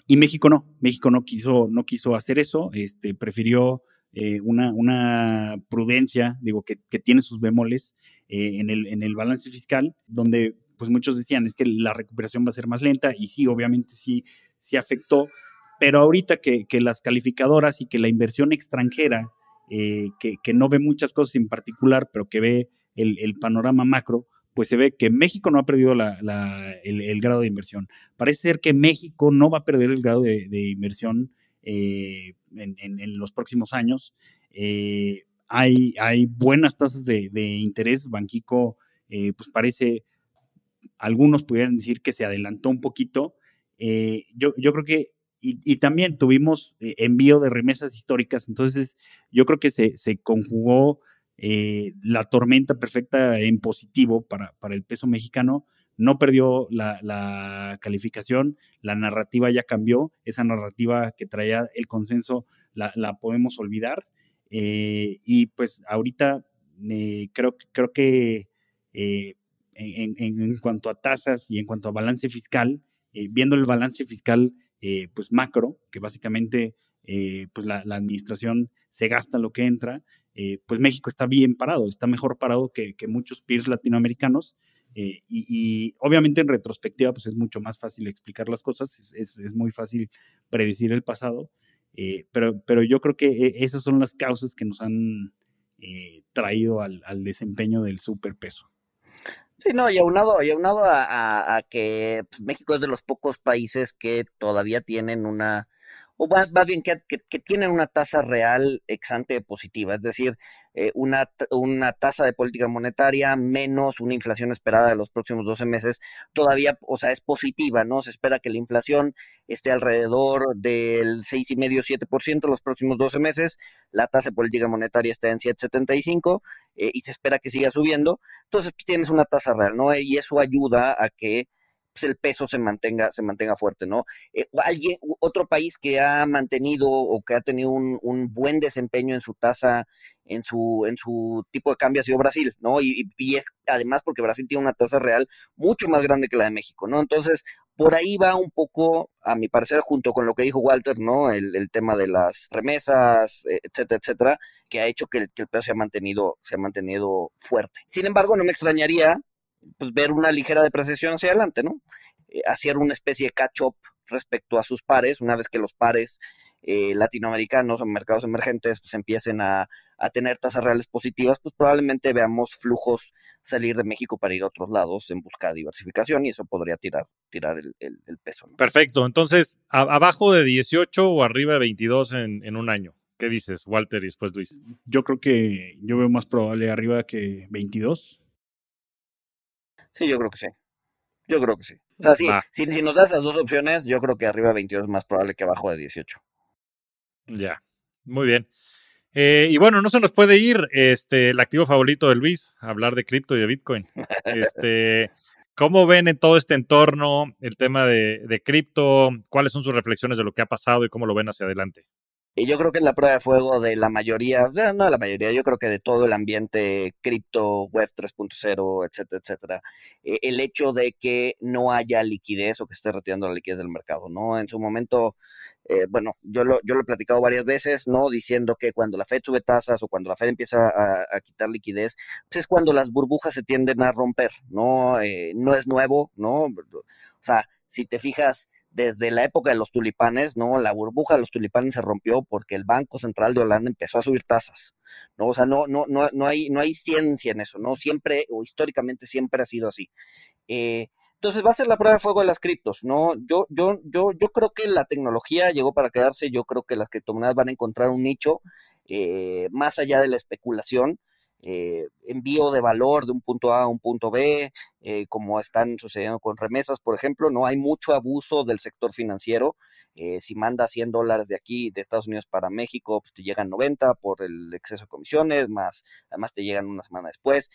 y México no, México no quiso, no quiso hacer eso, este, prefirió eh, una, prudencia, digo, que, tiene sus bemoles en, el, en el balance fiscal, donde pues muchos decían es que la recuperación va a ser más lenta y sí, obviamente sí, sí afectó, pero ahorita que, las calificadoras y que la inversión extranjera, eh, que, no ve muchas cosas en particular, pero que ve el, panorama macro, pues se ve que México no ha perdido el, grado de inversión. Parece ser que México no va a perder el grado de, inversión eh, en, los próximos años. Eh, hay, hay, buenas tasas de, interés. Banquico, pues parece, algunos pudieran decir que se adelantó un poquito. yo creo que y, también tuvimos eh, envío de remesas históricas, entonces yo creo que se, se conjugó eh, la tormenta perfecta en positivo para, para el peso mexicano, no perdió la, calificación, la narrativa ya cambió, esa narrativa que traía el consenso la, podemos olvidar, eh, y pues ahorita creo, creo que en, en, cuanto a tasas y en cuanto a balance fiscal, viendo el balance fiscal, eh, pues macro, que básicamente eh, pues la, administración se gasta lo que entra, eh, pues México está bien parado, está mejor parado que, muchos peers latinoamericanos. Y, obviamente en retrospectiva pues es mucho más fácil explicar las cosas, es, muy fácil predecir el pasado, pero, pero yo creo que esas son las causas que nos han traído al, al desempeño del superpeso. Sí, no, y aunado, y aunado a, a, que pues, México es de los pocos países que todavía tienen una, o más, bien que, que, tienen una tasa real exante positiva, es decir, eh, una, una tasa de política monetaria menos una inflación esperada de los próximos 12 meses, todavía, o sea, es positiva, ¿no? Se espera que la inflación esté alrededor del 6,5-7% los próximos 12 meses, la tasa de política monetaria está en 7,75 eh, y se espera que siga subiendo, entonces pues, tienes una tasa real, ¿no? Y eso ayuda a que pues, el peso se mantenga, se mantenga fuerte, ¿no? Eh, alguien, otro país que ha mantenido o que ha tenido un, un, buen desempeño en su tasa, en su, en su tipo de cambio ha sido Brasil, ¿no? Y, y, es además porque Brasil tiene una tasa real mucho más grande que la de México, ¿no? Entonces, por ahí va un poco, a mi parecer, junto con lo que dijo Walter, ¿no? El, tema de las remesas, e, etcétera, etcétera, que ha hecho que el, que el peso se ha mantenido, se ha mantenido fuerte. Sin embargo, no me extrañaría pues, ver una ligera depreciación hacia adelante, ¿no? Eh, hacer una especie de catch-up respecto a sus pares, una vez que los pares eh, latinoamericanos o mercados emergentes pues empiecen a, tener tasas reales positivas, pues probablemente veamos flujos salir de México para ir a otros lados en busca de diversificación y eso podría tirar, tirar el, peso. Perfecto, entonces, abajo de 18 o arriba de 22 en, en un año. ¿Qué dices, Walter, y después Luis? Yo creo que yo veo más probable arriba que 22. Sí, yo creo que sí. Yo creo que sí. O sea, sí, si, si, nos das esas dos opciones, yo creo que arriba de 22 es más probable que abajo de 18. Ya, muy bien. Eh, y bueno, no se nos puede ir este, el activo favorito de Luis, hablar de cripto y de Bitcoin. Este, ¿Cómo ven en todo este entorno el tema de, de cripto? ¿Cuáles son sus reflexiones de lo que ha pasado y cómo lo ven hacia adelante? Y yo creo que es la prueba de fuego de la mayoría, no de la mayoría, yo creo que de todo el ambiente cripto, web 3.0, etcétera, etcétera, eh, el hecho de que no haya liquidez o que esté retirando la liquidez del mercado, ¿no? En su momento, eh, bueno, yo lo, yo lo he platicado varias veces, ¿no? Diciendo que cuando la Fed sube tasas o cuando la Fed empieza a, quitar liquidez, pues es cuando las burbujas se tienden a romper, ¿no? Eh, no es nuevo, ¿no? O sea, si te fijas, desde la época de los tulipanes, ¿no? La burbuja de los tulipanes se rompió porque el Banco Central de Holanda empezó a subir tasas, ¿no? O sea, no, no, no, no, hay, no hay ciencia en eso, ¿no? Siempre, o históricamente siempre ha sido así. Eh, entonces va a ser la prueba de fuego de las criptos, ¿no? Yo, yo, yo, yo creo que la tecnología llegó para quedarse, yo creo que las criptomonedas van a encontrar un nicho eh, más allá de la especulación. Eh, envío de valor de un punto A a un punto B, eh, como están sucediendo con remesas, por ejemplo, no hay mucho abuso del sector financiero. Eh, si manda 100 dólares de aquí, de Estados Unidos para México, pues te llegan 90 por el exceso de comisiones, más además te llegan una semana después.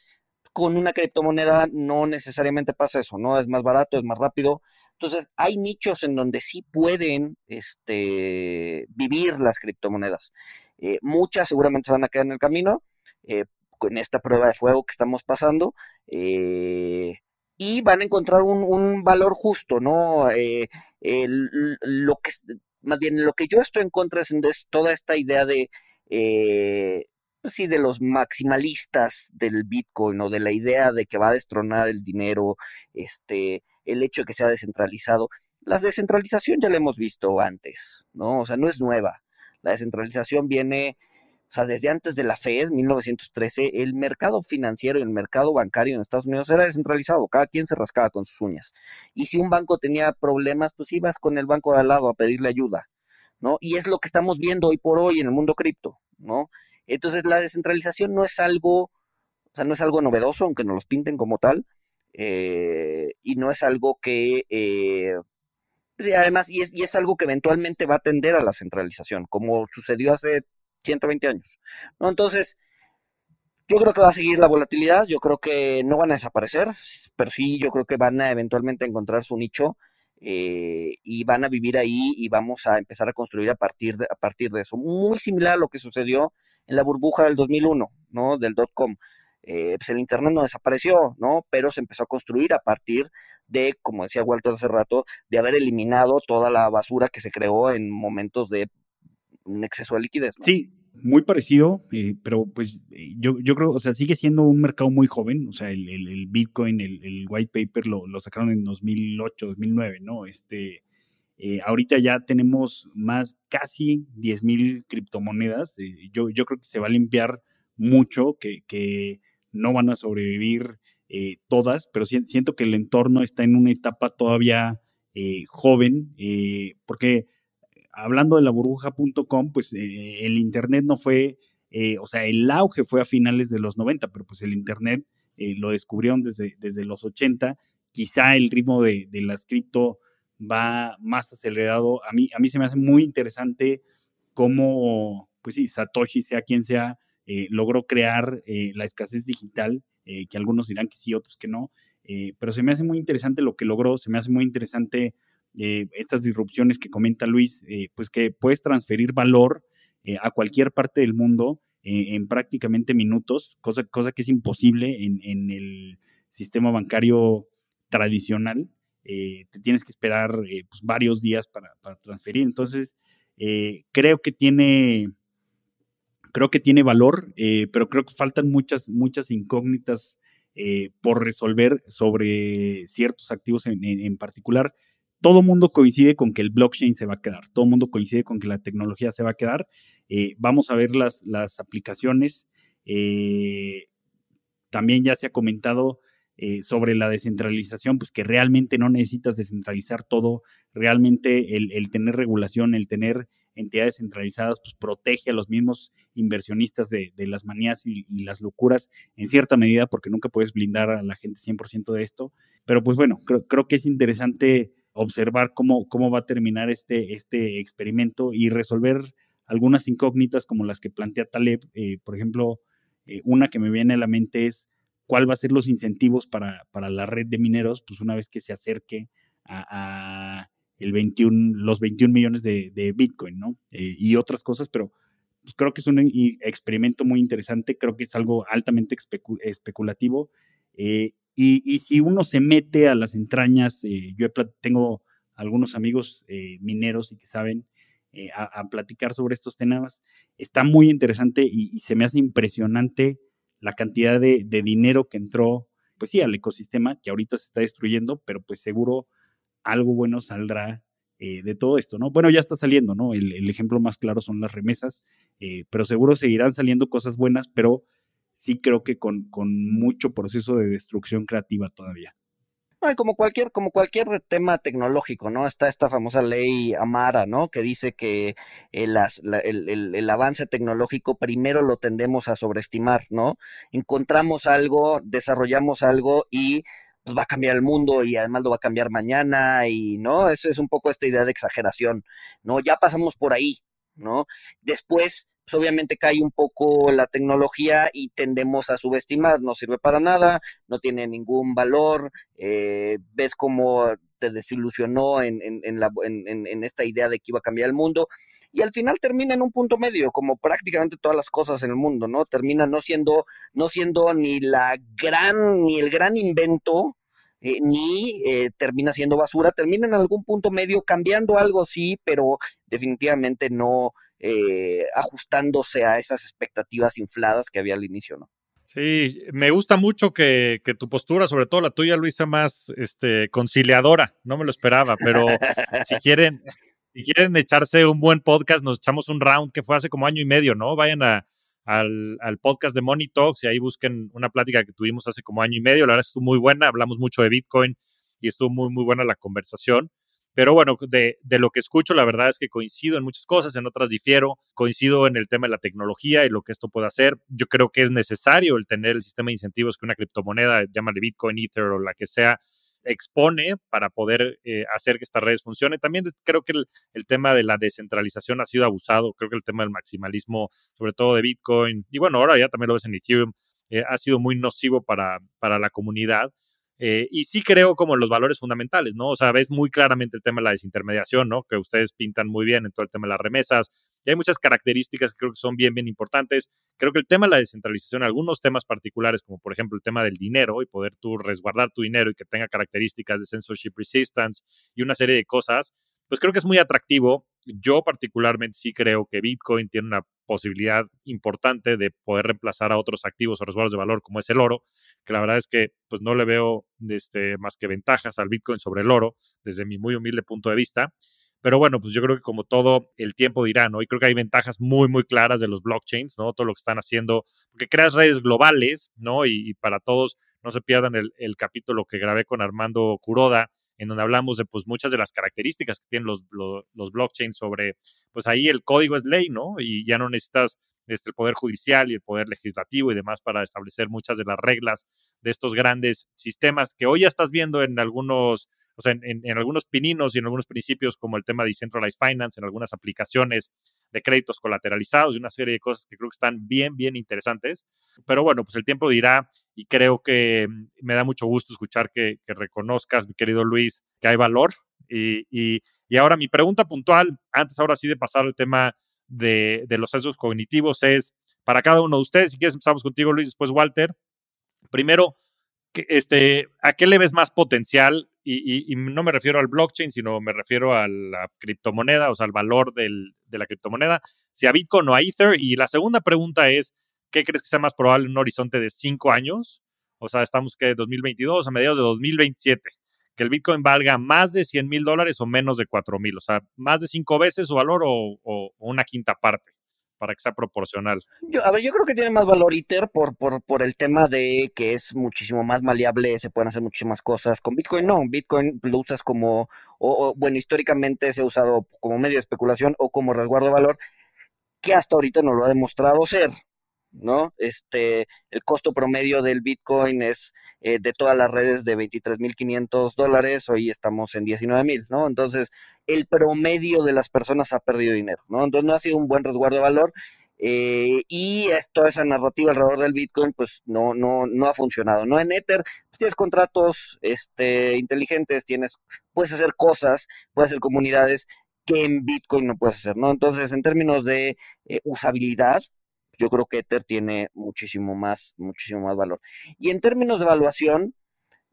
Con una criptomoneda no necesariamente pasa eso, ¿no? Es más barato, es más rápido. Entonces, hay nichos en donde sí pueden este, vivir las criptomonedas. muchas seguramente se van a quedar en el camino, en esta prueba de fuego que estamos pasando. Eh, y van a encontrar un, valor justo, ¿no? Eh, lo que, más bien, lo que yo estoy en contra es, toda esta idea de, eh, pues sí, de los maximalistas del Bitcoin o de la idea de que va a destronar el dinero, este, el hecho de que sea descentralizado. La descentralización ya la hemos visto antes, ¿no? O sea, no es nueva. La descentralización viene sea, desde antes de la Fed, 1913, el mercado financiero y el mercado bancario en Estados Unidos era descentralizado, cada quien se rascaba con sus uñas. Y si un banco tenía problemas, pues ibas con el banco de al lado a pedirle ayuda, ¿no? Y es lo que estamos viendo hoy por hoy en el mundo cripto, ¿no? Entonces, la descentralización no es algo, o sea, no es algo novedoso, aunque nos los pinten como tal, eh, y no es algo que... Eh, además, y es, y es algo que eventualmente va a tender a la centralización, como sucedió hace 120 años. ¿no? Entonces, yo creo que va a seguir la volatilidad, yo creo que no van a desaparecer, pero sí, yo creo que van a eventualmente encontrar su nicho eh, y van a vivir ahí y vamos a empezar a construir a partir, de, a partir de eso. Muy similar a lo que sucedió en la burbuja del 2001, ¿no? Del dot-com. Eh, pues el Internet no desapareció, ¿no? Pero se empezó a construir a partir de, como decía Walter hace rato, de haber eliminado toda la basura que se creó en momentos de un exceso de liquidez. Sí, muy parecido, eh, pero pues eh, yo, yo creo, o sea, sigue siendo un mercado muy joven, o sea, el, el, Bitcoin, el, el, white paper lo, lo, sacaron en 2008, 2009, ¿no? Este, eh, ahorita ya tenemos más, casi 10 mil criptomonedas, yo, yo creo que se va a limpiar mucho, que, que no van a sobrevivir todas, pero siento que el entorno está en una etapa todavía joven, porque hablando de la burbuja.com, pues eh, el Internet no fue, eh, o sea, el auge fue a finales de los 90, pero pues el Internet eh, lo descubrieron desde, desde los 80. Quizá el ritmo de, de las cripto va más acelerado. A mí, a mí se me hace muy interesante cómo, pues sí, Satoshi, sea quien sea, logró crear la escasez digital, que algunos dirán que sí, otros que no. pero se me hace muy interesante lo que logró, se me hace muy interesante eh, estas disrupciones que comenta Luis, eh, pues que puedes transferir valor eh, a cualquier parte del mundo en prácticamente minutos, cosa, cosa que es imposible en, el sistema bancario tradicional. te tienes que esperar pues, varios días para, transferir. Entonces, creo que tiene creo que tiene valor, pero creo que faltan muchas, muchas incógnitas por resolver sobre ciertos activos en, particular. Todo mundo coincide con que el blockchain se va a quedar, todo mundo coincide con que la tecnología se va a quedar. Eh, vamos a ver las, las aplicaciones. también ya se ha comentado sobre la descentralización, pues que realmente no necesitas descentralizar todo, realmente el, el tener regulación, el tener entidades centralizadas, pues protege a los mismos inversionistas de, las manías y, las locuras en cierta medida, porque nunca puedes blindar a la gente 100% de esto. Pero pues bueno, creo, que es interesante observar cómo, cómo va a terminar este, este experimento y resolver algunas incógnitas como las que plantea Taleb. Eh, por ejemplo, eh, una que me viene a la mente es cuál va a ser los incentivos para, para la red de mineros, pues una vez que se acerque a el 21, los 21 millones de, Bitcoin, ¿no? Eh, y otras cosas, pero pues, creo que es un experimento muy interesante, creo que es algo altamente especulativo. Y, si uno se mete a las entrañas, eh, yo tengo algunos amigos mineros y que saben a, platicar sobre estos temas, está muy interesante y, se me hace impresionante la cantidad de, dinero que entró, pues sí, al ecosistema, que ahorita se está destruyendo, pero pues seguro algo bueno saldrá eh, de todo esto, ¿no? Bueno, ya está saliendo, ¿no? El, ejemplo más claro son las remesas, eh, pero seguro seguirán saliendo cosas buenas, pero sí creo que con, mucho proceso de destrucción creativa todavía. como cualquier, como cualquier tema tecnológico, ¿no? Está esta famosa ley Amara, ¿no? Que dice que el, el, el, avance tecnológico primero lo tendemos a sobreestimar, ¿no? Encontramos algo, desarrollamos algo y pues va a cambiar el mundo y además lo va a cambiar mañana y no, eso es un poco esta idea de exageración, ¿no? Ya pasamos por ahí, ¿no? Después, pues obviamente cae un poco la tecnología y tendemos a subestimar, no sirve para nada, no tiene ningún valor, eh, ves cómo te desilusionó en, en, la, en, esta idea de que iba a cambiar el mundo y al final termina en un punto medio, como prácticamente todas las cosas en el mundo, ¿no? Termina no siendo, no siendo ni la gran, ni el gran invento, eh, ni eh, termina siendo basura, termina en algún punto medio cambiando algo, sí, pero definitivamente no eh, ajustándose a esas expectativas infladas que había al inicio, ¿no? Sí, me gusta mucho que, tu postura, sobre todo la tuya, Luisa, más este, conciliadora. No me lo esperaba, pero si quieren, si quieren echarse un buen podcast, nos echamos un round que fue hace como año y medio, ¿no? Vayan al, podcast de Money Talks y ahí busquen una plática que tuvimos hace como año y medio. La verdad estuvo muy buena, hablamos mucho de Bitcoin y estuvo muy, muy buena la conversación. Pero bueno, de, lo que escucho, la verdad es que coincido en muchas cosas, en otras difiero. Coincido en el tema de la tecnología y lo que esto puede hacer. Yo creo que es necesario el tener el sistema de incentivos que una criptomoneda, llámale Bitcoin, Ether o la que sea, expone para poder eh, hacer que estas redes funcionen. También creo que el, tema de la descentralización ha sido abusado. Creo que el tema del maximalismo, sobre todo de Bitcoin, y bueno, ahora ya también lo ves en Ethereum, eh, ha sido muy nocivo para, para la comunidad. Eh, y sí creo como los valores fundamentales, ¿no? O sea, ves muy claramente el tema de la desintermediación, ¿no? Que ustedes pintan muy bien en todo el tema de las remesas. Y hay muchas características que creo que son bien, bien importantes. Creo que el tema de la descentralización, algunos temas particulares, como por ejemplo el tema del dinero y poder tú resguardar tu dinero y que tenga características de censorship resistance y una serie de cosas, pues creo que es muy atractivo. Yo particularmente sí creo que Bitcoin tiene una posibilidad importante de poder reemplazar a otros activos o resguardos de valor como es el oro, que la verdad es que pues no le veo este, más que ventajas al Bitcoin sobre el oro desde mi muy humilde punto de vista. Pero bueno, pues yo creo que como todo, el tiempo dirá, ¿no? Y creo que hay ventajas muy, muy claras de los blockchains, ¿no? Todo lo que están haciendo, porque creas redes globales, ¿no? Y, para todos, no se pierdan el, capítulo que grabé con Armando Curoda, en donde hablamos de pues muchas de las características que tienen los, los, blockchains sobre, pues ahí el código es ley, ¿no? Y ya no necesitas este, el poder judicial y el poder legislativo y demás para establecer muchas de las reglas de estos grandes sistemas que hoy ya estás viendo en algunos o sea, en, algunos pininos y en algunos principios como el tema de Decentralized Finance, en algunas aplicaciones de créditos colateralizados y una serie de cosas que creo que están bien, bien interesantes. Pero bueno, pues el tiempo dirá y creo que mm, me da mucho gusto escuchar que, reconozcas, mi querido Luis, que hay valor. Y, y, ahora mi pregunta puntual, antes ahora sí de pasar al tema de, de los sesgos cognitivos, es para cada uno de ustedes, si quieres empezamos contigo Luis, después Walter. Primero, este, ¿a qué le ves más potencial y, no me refiero al blockchain, sino me refiero a la criptomoneda, o sea, al valor del, de la criptomoneda, si a Bitcoin o a Ether. Y la segunda pregunta es, ¿qué crees que sea más probable en un horizonte de cinco años? O sea, estamos que 2022 a mediados de 2027, que el Bitcoin valga más de 100 mil dólares o menos de 4 mil, o sea, más de cinco veces su valor o una quinta parte para que sea proporcional. Yo, a ver, yo creo que tiene más valor ITER por, por, por el tema de que es muchísimo más maleable, se pueden hacer muchísimas cosas. Con Bitcoin no, Bitcoin lo usas como, o, bueno, históricamente se ha usado como medio de especulación o como resguardo de valor, que hasta ahorita no lo ha demostrado ser. ¿No? Este, el costo promedio del Bitcoin es eh, de todas las redes de 23.500 dólares, hoy estamos en 19.000, ¿no? Entonces, el promedio de las personas ha perdido dinero, ¿no? Entonces, no ha sido un buen resguardo de valor. Eh, y toda esa narrativa alrededor del Bitcoin, pues no, no, no ha funcionado, ¿no? En Ether, pues, tienes contratos este, inteligentes, tienes, puedes hacer cosas, puedes hacer comunidades que en Bitcoin no puedes hacer, ¿no? Entonces, en términos de eh, usabilidad, yo creo que Ether tiene muchísimo más, muchísimo más valor. Y en términos de evaluación,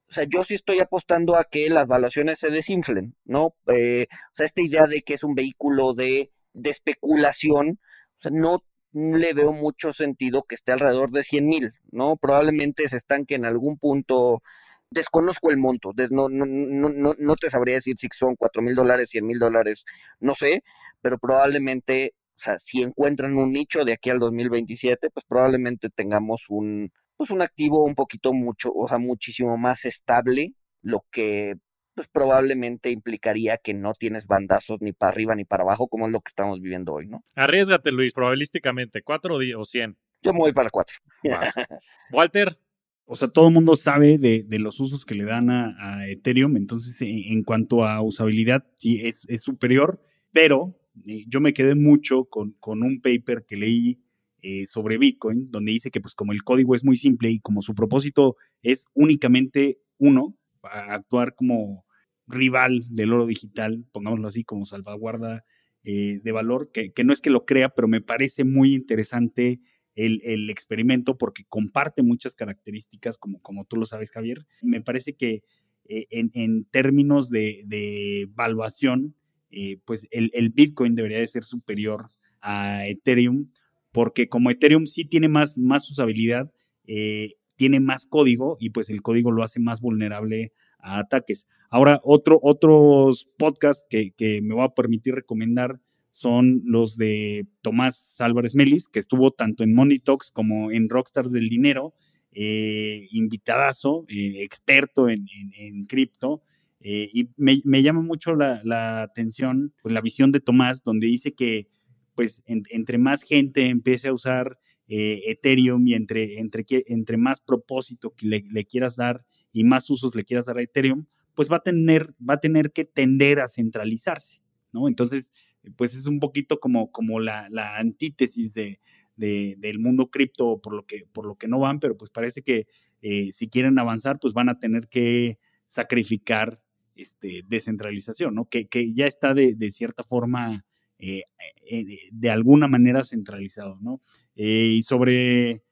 o sea, yo sí estoy apostando a que las valuaciones se desinflen, ¿no? Eh, o sea, esta idea de que es un vehículo de, de especulación, o sea, no le veo mucho sentido que esté alrededor de 100 mil, ¿no? Probablemente se estanque en algún punto, desconozco el monto, no, no, no, no te sabría decir si son 4 mil dólares, 100 mil dólares, no sé, pero probablemente o sea, si encuentran un nicho de aquí al 2027, pues probablemente tengamos un, pues un activo un poquito mucho, o sea, muchísimo más estable, lo que pues probablemente implicaría que no tienes bandazos ni para arriba ni para abajo, como es lo que estamos viviendo hoy, ¿no? Arriesgate, Luis, probabilísticamente, ¿cuatro o cien? Yo me voy para cuatro. Walter. O sea, todo el mundo sabe de, los usos que le dan a, Ethereum, entonces en, cuanto a usabilidad, sí es, es superior, pero yo me quedé mucho con, un paper que leí eh, sobre Bitcoin, donde dice que pues como el código es muy simple y como su propósito es únicamente uno, actuar como rival del oro digital, pongámoslo así, como salvaguarda eh, de valor, que, no es que lo crea, pero me parece muy interesante el, experimento porque comparte muchas características, como, como tú lo sabes, Javier. Me parece que eh, en, términos de, de evaluación, eh, pues el, Bitcoin debería de ser superior a Ethereum, porque como Ethereum sí tiene más, más usabilidad, eh, tiene más código y pues el código lo hace más vulnerable a ataques. Ahora, otro, otros podcasts que, me voy a permitir recomendar son los de Tomás Álvarez Melis, que estuvo tanto en Money Talks como en Rockstars del Dinero, eh, invitadazo, experto en, en cripto, eh, y me, llama mucho la, atención pues, la visión de Tomás, donde dice que pues entre más gente empiece a usar eh, Ethereum y entre, entre, entre más propósito que le, quieras dar y más usos le quieras dar a Ethereum, pues va a tener, va a tener que tender a centralizarse, ¿no? Entonces, pues es un poquito como, como la, antítesis de, del mundo cripto por lo, que, por lo que no van, pero pues parece que eh, si quieren avanzar, pues van a tener que sacrificar este, descentralización, ¿no? Que, ya está de, cierta forma, eh, eh, de alguna manera centralizado, ¿no? Eh, y sobre,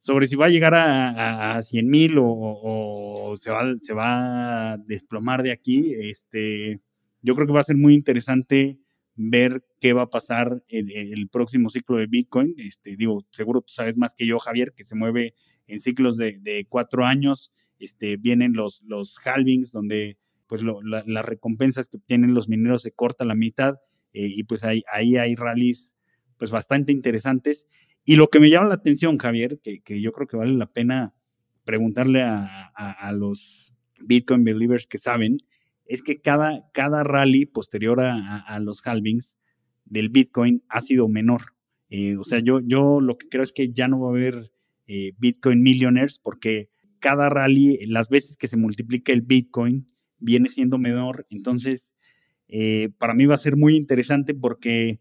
sobre si va a llegar a, a, 100 mil o, se, va, se va a desplomar de aquí, este, yo creo que va a ser muy interesante ver qué va a pasar en el, próximo ciclo de Bitcoin. Este, digo, seguro tú sabes más que yo, Javier, que se mueve en ciclos de, de cuatro años. Este, vienen los, los halvings, donde pues las recompensas que obtienen los mineros se corta la mitad eh, y pues ahí, ahí hay rallies pues bastante interesantes. Y lo que me llama la atención, Javier, que, yo creo que vale la pena preguntarle a, los Bitcoin believers que saben, es que cada, cada rally posterior a, los halvings del Bitcoin ha sido menor. Eh, o sea, yo, yo lo que creo es que ya no va a haber eh, Bitcoin millionaires porque cada rally, las veces que se multiplica el Bitcoin, viene siendo menor. Entonces, eh, para mí va a ser muy interesante porque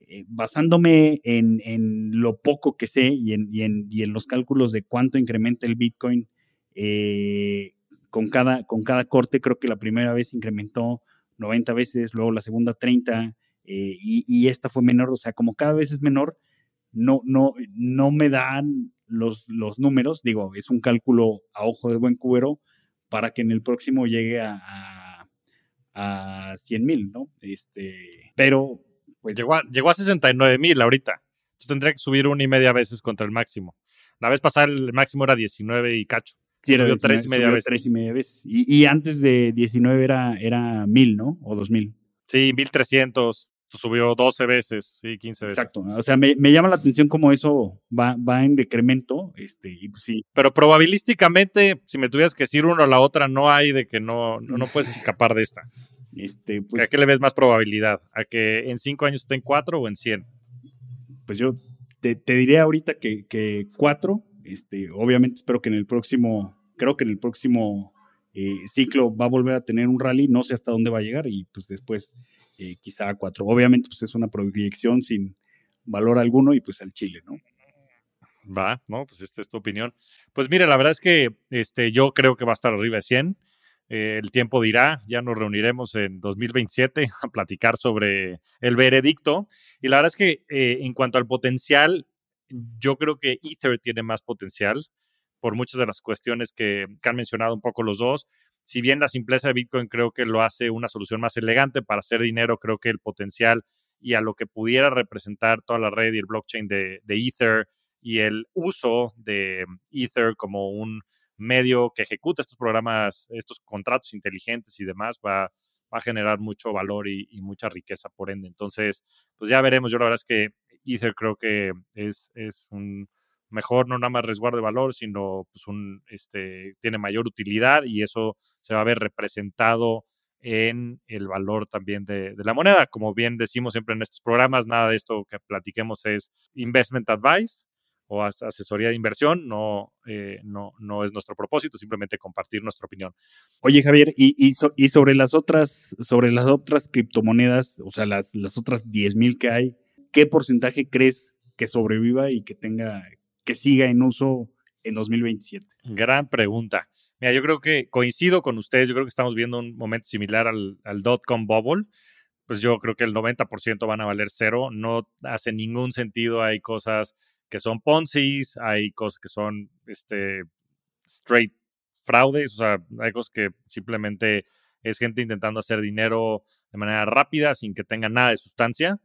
eh, basándome en, lo poco que sé y en, y, en, los cálculos de cuánto incrementa el Bitcoin eh, con, cada, con cada corte, creo que la primera vez incrementó 90 veces, luego la segunda 30 y, y, esta fue menor. O sea, como cada vez es menor, no, no, no me dan los, los números, digo, es un cálculo a ojo de buen cubero, para que en el próximo llegue a, a, a 100 mil, ¿no? Este, pero pues, llegó, a, llegó a 69 mil ahorita. Entonces tendría que subir una y media veces contra el máximo. La vez pasada el máximo era 19 y cacho. Sí, era tres y media veces. Tres y media veces. Y, y, antes de 19 era, era 1000, ¿no? O 2000. Sí, 1300 subió 12 veces, sí, 15 veces. Exacto, o sea, me, me llama la atención cómo eso va, va en decremento, este, y pues sí. Pero probabilísticamente, si me tuvieras que decir uno o la otra, no hay de que no, no, no puedes escapar de esta. Este, pues, ¿A qué le ves más probabilidad? ¿A que en 5 años esté en 4 o en 100? Pues yo te, te diría ahorita que, que 4, este, obviamente espero que en el próximo, creo que en el próximo eh, ciclo va a volver a tener un rally, no sé hasta dónde va a llegar y pues después eh, quizá a cuatro. Obviamente, pues es una proyección sin valor alguno y pues al Chile, ¿no? Va, ¿no? Pues esta es tu opinión. Pues mire, la verdad es que este, yo creo que va a estar arriba de 100. Eh, el tiempo dirá, ya nos reuniremos en 2027 a platicar sobre el veredicto. Y la verdad es que eh, en cuanto al potencial, yo creo que Ether tiene más potencial por muchas de las cuestiones que han mencionado un poco los dos si bien la simpleza de Bitcoin creo que lo hace una solución más elegante para hacer dinero, creo que el potencial y a lo que pudiera representar toda la red y el blockchain de, Ether y el uso de Ether como un medio que ejecuta estos programas, estos contratos inteligentes y demás, va, va a generar mucho valor y, y, mucha riqueza por ende. Entonces, pues ya veremos. Yo la verdad es que Ether creo que es, es un, mejor no nada más resguardo de valor, sino pues un, este, tiene mayor utilidad y eso se va a ver representado en el valor también de, la moneda. Como bien decimos siempre en estos programas, nada de esto que platiquemos es investment advice o asesoría de inversión, no, eh, no, no es nuestro propósito, simplemente compartir nuestra opinión. Oye, Javier, y, y, sobre las otras, sobre las otras criptomonedas, o sea, las, las otras 10 mil que hay, ¿qué porcentaje crees que sobreviva y que tenga, que siga en uso en 2027? Gran pregunta. Mira, yo creo que coincido con ustedes, yo creo que estamos viendo un momento similar al, al dot-com bubble. Pues yo creo que el 90% van a valer cero, no hace ningún sentido, hay cosas que son Ponzi's, hay cosas que son este, straight fraudes, o sea, hay cosas que simplemente es gente intentando hacer dinero de manera rápida sin que tenga nada de sustancia.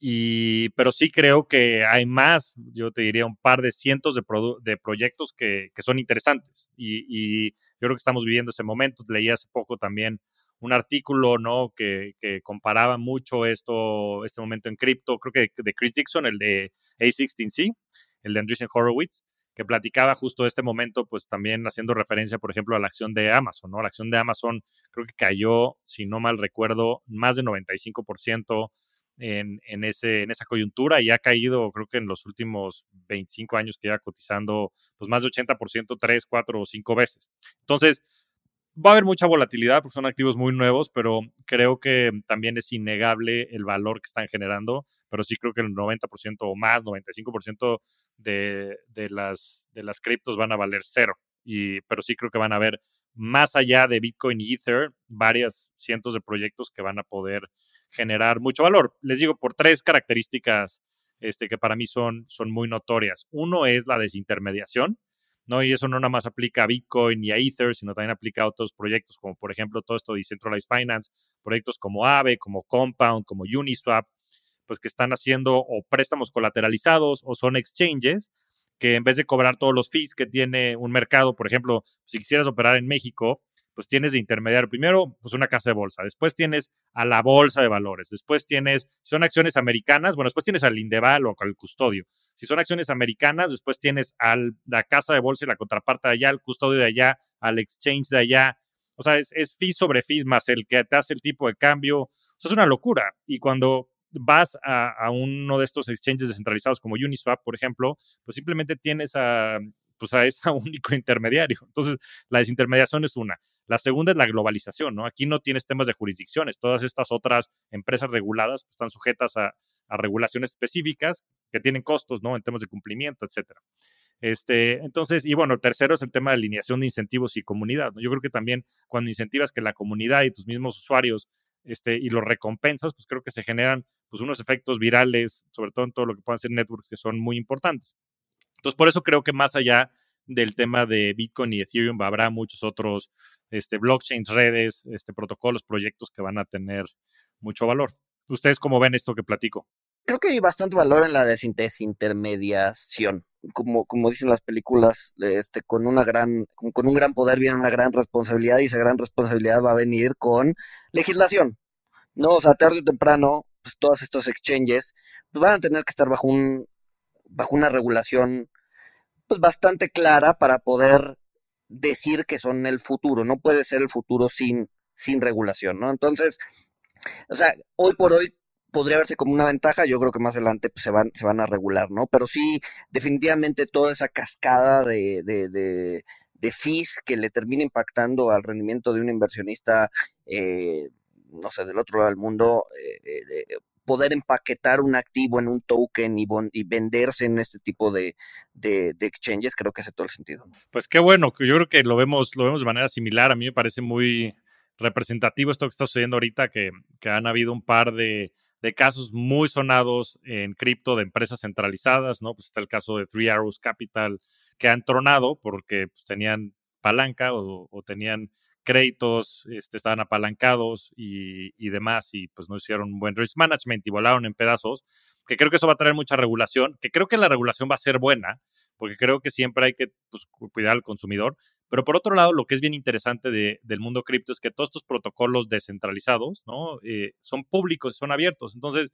Y, pero sí creo que hay más, yo te diría un par de cientos de, proyectos que, son interesantes. Y, y, yo creo que estamos viviendo ese momento. Leí hace poco también un artículo ¿no? que, que comparaba mucho esto, este momento en cripto, creo que de Chris Dixon, el de A16C, el de Andreessen Horowitz, que platicaba justo este momento, pues también haciendo referencia, por ejemplo, a la acción de Amazon, ¿no? La acción de Amazon creo que cayó, si no mal recuerdo, más de 95% en, en, ese, en esa coyuntura y ha caído, creo que en los últimos 25 años que ya cotizando, pues más de 80%, 3, 4 o 5 veces. Entonces, va a haber mucha volatilidad porque son activos muy nuevos, pero creo que también es innegable el valor que están generando, pero sí creo que el 90% o más, 95% de, de, las, de las criptos van a valer cero, y, pero sí creo que van a haber más allá de Bitcoin y Ether, varias cientos de proyectos que van a poder generar mucho valor. Les digo por tres características este, que para mí son, son muy notorias. Uno es la desintermediación, ¿no? Y eso no nada más aplica a Bitcoin y a Ether, sino también aplica a otros proyectos, como por ejemplo todo esto de Decentralized Finance, proyectos como Aave, como Compound, como Uniswap, pues que están haciendo o préstamos colateralizados o son exchanges que en vez de cobrar todos los fees que tiene un mercado, por ejemplo, si quisieras operar en México, pues tienes de intermediario primero, pues una casa de bolsa, después tienes a la bolsa de valores, después tienes, si son acciones americanas, bueno, después tienes al Indeval o al custodio. Si son acciones americanas, después tienes a la casa de bolsa y la contraparte de allá, al custodio de allá, al exchange de allá. O sea, es, es fees sobre fees más el que te hace el tipo de cambio. O sea, es una locura. Y cuando vas a, a, uno de estos exchanges descentralizados como Uniswap, por ejemplo, pues simplemente tienes a, pues a ese único intermediario. Entonces, la desintermediación es una. La segunda es la globalización, ¿no? Aquí no tienes temas de jurisdicciones. Todas estas otras empresas reguladas están sujetas a, regulaciones específicas que tienen costos, ¿no? En temas de cumplimiento, etcétera. Este, entonces, y bueno, el tercero es el tema de alineación de incentivos y comunidad. Yo creo que también cuando incentivas que la comunidad y tus mismos usuarios este, y los recompensas, pues creo que se generan pues, unos efectos virales, sobre todo en todo lo que puedan ser networks que son muy importantes. Entonces, por eso creo que más allá del tema de Bitcoin y Ethereum, habrá muchos otros este, blockchains, redes, este, protocolos, proyectos que van a tener mucho valor. ¿Ustedes cómo ven esto que platico? Creo que hay bastante valor en la desintermediación. Como, como dicen las películas, este, con una gran, con, un gran poder viene una gran responsabilidad y esa gran responsabilidad va a venir con legislación. No, o sea, tarde o temprano, pues todos estos exchanges pues, van a tener que estar bajo un, bajo una regulación pues bastante clara para poder decir que son el futuro. No puede ser el futuro sin, sin regulación, ¿no? Entonces, o sea, hoy por hoy podría verse como una ventaja, yo creo que más adelante pues, se, van, se van a regular, ¿no? Pero sí, definitivamente toda esa cascada de, de, de, de fees que le termina impactando al rendimiento de un inversionista, eh, no sé, del otro lado del mundo, eh, eh, poder empaquetar un activo en un token y, venderse en este tipo de, exchanges, creo que hace todo el sentido. Pues qué bueno, yo creo que lo vemos, lo vemos de manera similar. A mí me parece muy representativo esto que está sucediendo ahorita, que, que han habido un par de, casos muy sonados en cripto de empresas centralizadas, ¿no? Pues está el caso de Three Arrows Capital, que han tronado porque pues, tenían palanca o, tenían créditos, este, estaban apalancados y, y, demás, y pues no hicieron un buen risk management y volaron en pedazos, que creo que eso va a traer mucha regulación, que creo que la regulación va a ser buena, porque creo que siempre hay que pues, cuidar al consumidor. Pero por otro lado, lo que es bien interesante del mundo cripto es que todos estos protocolos descentralizados ¿no? Eh, son públicos, son abiertos. Entonces,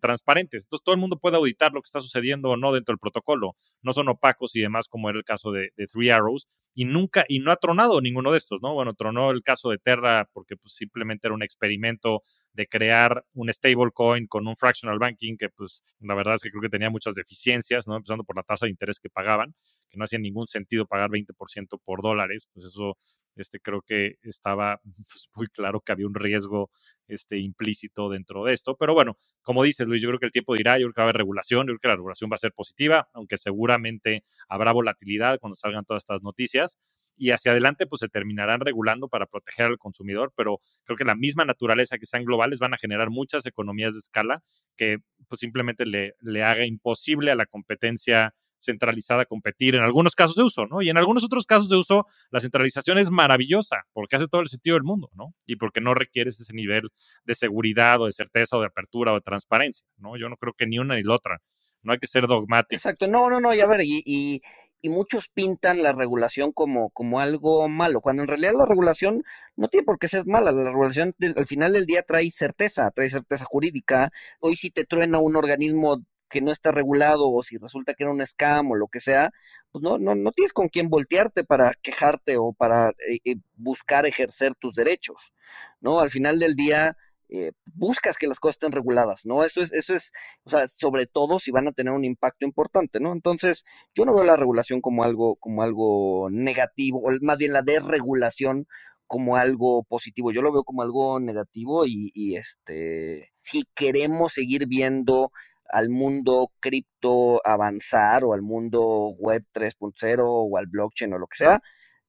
transparentes. Entonces todo el mundo puede auditar lo que está sucediendo o no dentro del protocolo. No son opacos y demás como era el caso de, Three Arrows. Y nunca, y no ha tronado ninguno de estos, ¿no? Bueno, tronó el caso de Terra porque pues, simplemente era un experimento de crear un stablecoin con un fractional banking que pues la verdad es que creo que tenía muchas deficiencias, ¿no? Empezando por la tasa de interés que pagaban, no hacía ningún sentido pagar 20% por dólares, pues eso este, creo que estaba pues, muy claro que había un riesgo este, implícito dentro de esto. Pero bueno, como dices, Luis, yo creo que el tiempo dirá, yo creo que va a haber regulación, yo creo que la regulación va a ser positiva, aunque seguramente habrá volatilidad cuando salgan todas estas noticias. Y hacia adelante, pues se terminarán regulando para proteger al consumidor, pero creo que la misma naturaleza que sean globales van a generar muchas economías de escala que pues simplemente le, le haga imposible a la competencia centralizada competir en algunos casos de uso, ¿no? Y en algunos otros casos de uso, la centralización es maravillosa porque hace todo el sentido del mundo, ¿no? Y porque no requieres ese nivel de seguridad o de certeza o de apertura o de transparencia, ¿no? Yo no creo que ni una ni la otra. No hay que ser dogmático. Exacto, no, no, no, y a ver, y, y, muchos pintan la regulación como, como algo malo, cuando en realidad la regulación no tiene por qué ser mala, la regulación al final del día trae certeza, trae certeza jurídica. Hoy si te truena un organismo que no está regulado o si resulta que era un scam o lo que sea, pues no, no, no tienes con quién voltearte para quejarte o para eh, eh, buscar ejercer tus derechos, ¿no? Al final del día, eh, buscas que las cosas estén reguladas, ¿no? Eso es, eso es, o sea, sobre todo si van a tener un impacto importante, ¿no? Entonces, yo no veo la regulación como algo, como algo negativo, o más bien la desregulación como algo positivo. Yo lo veo como algo negativo y, y este, si queremos seguir viendo al mundo cripto avanzar o al mundo web 3.0 o al blockchain o lo que sea,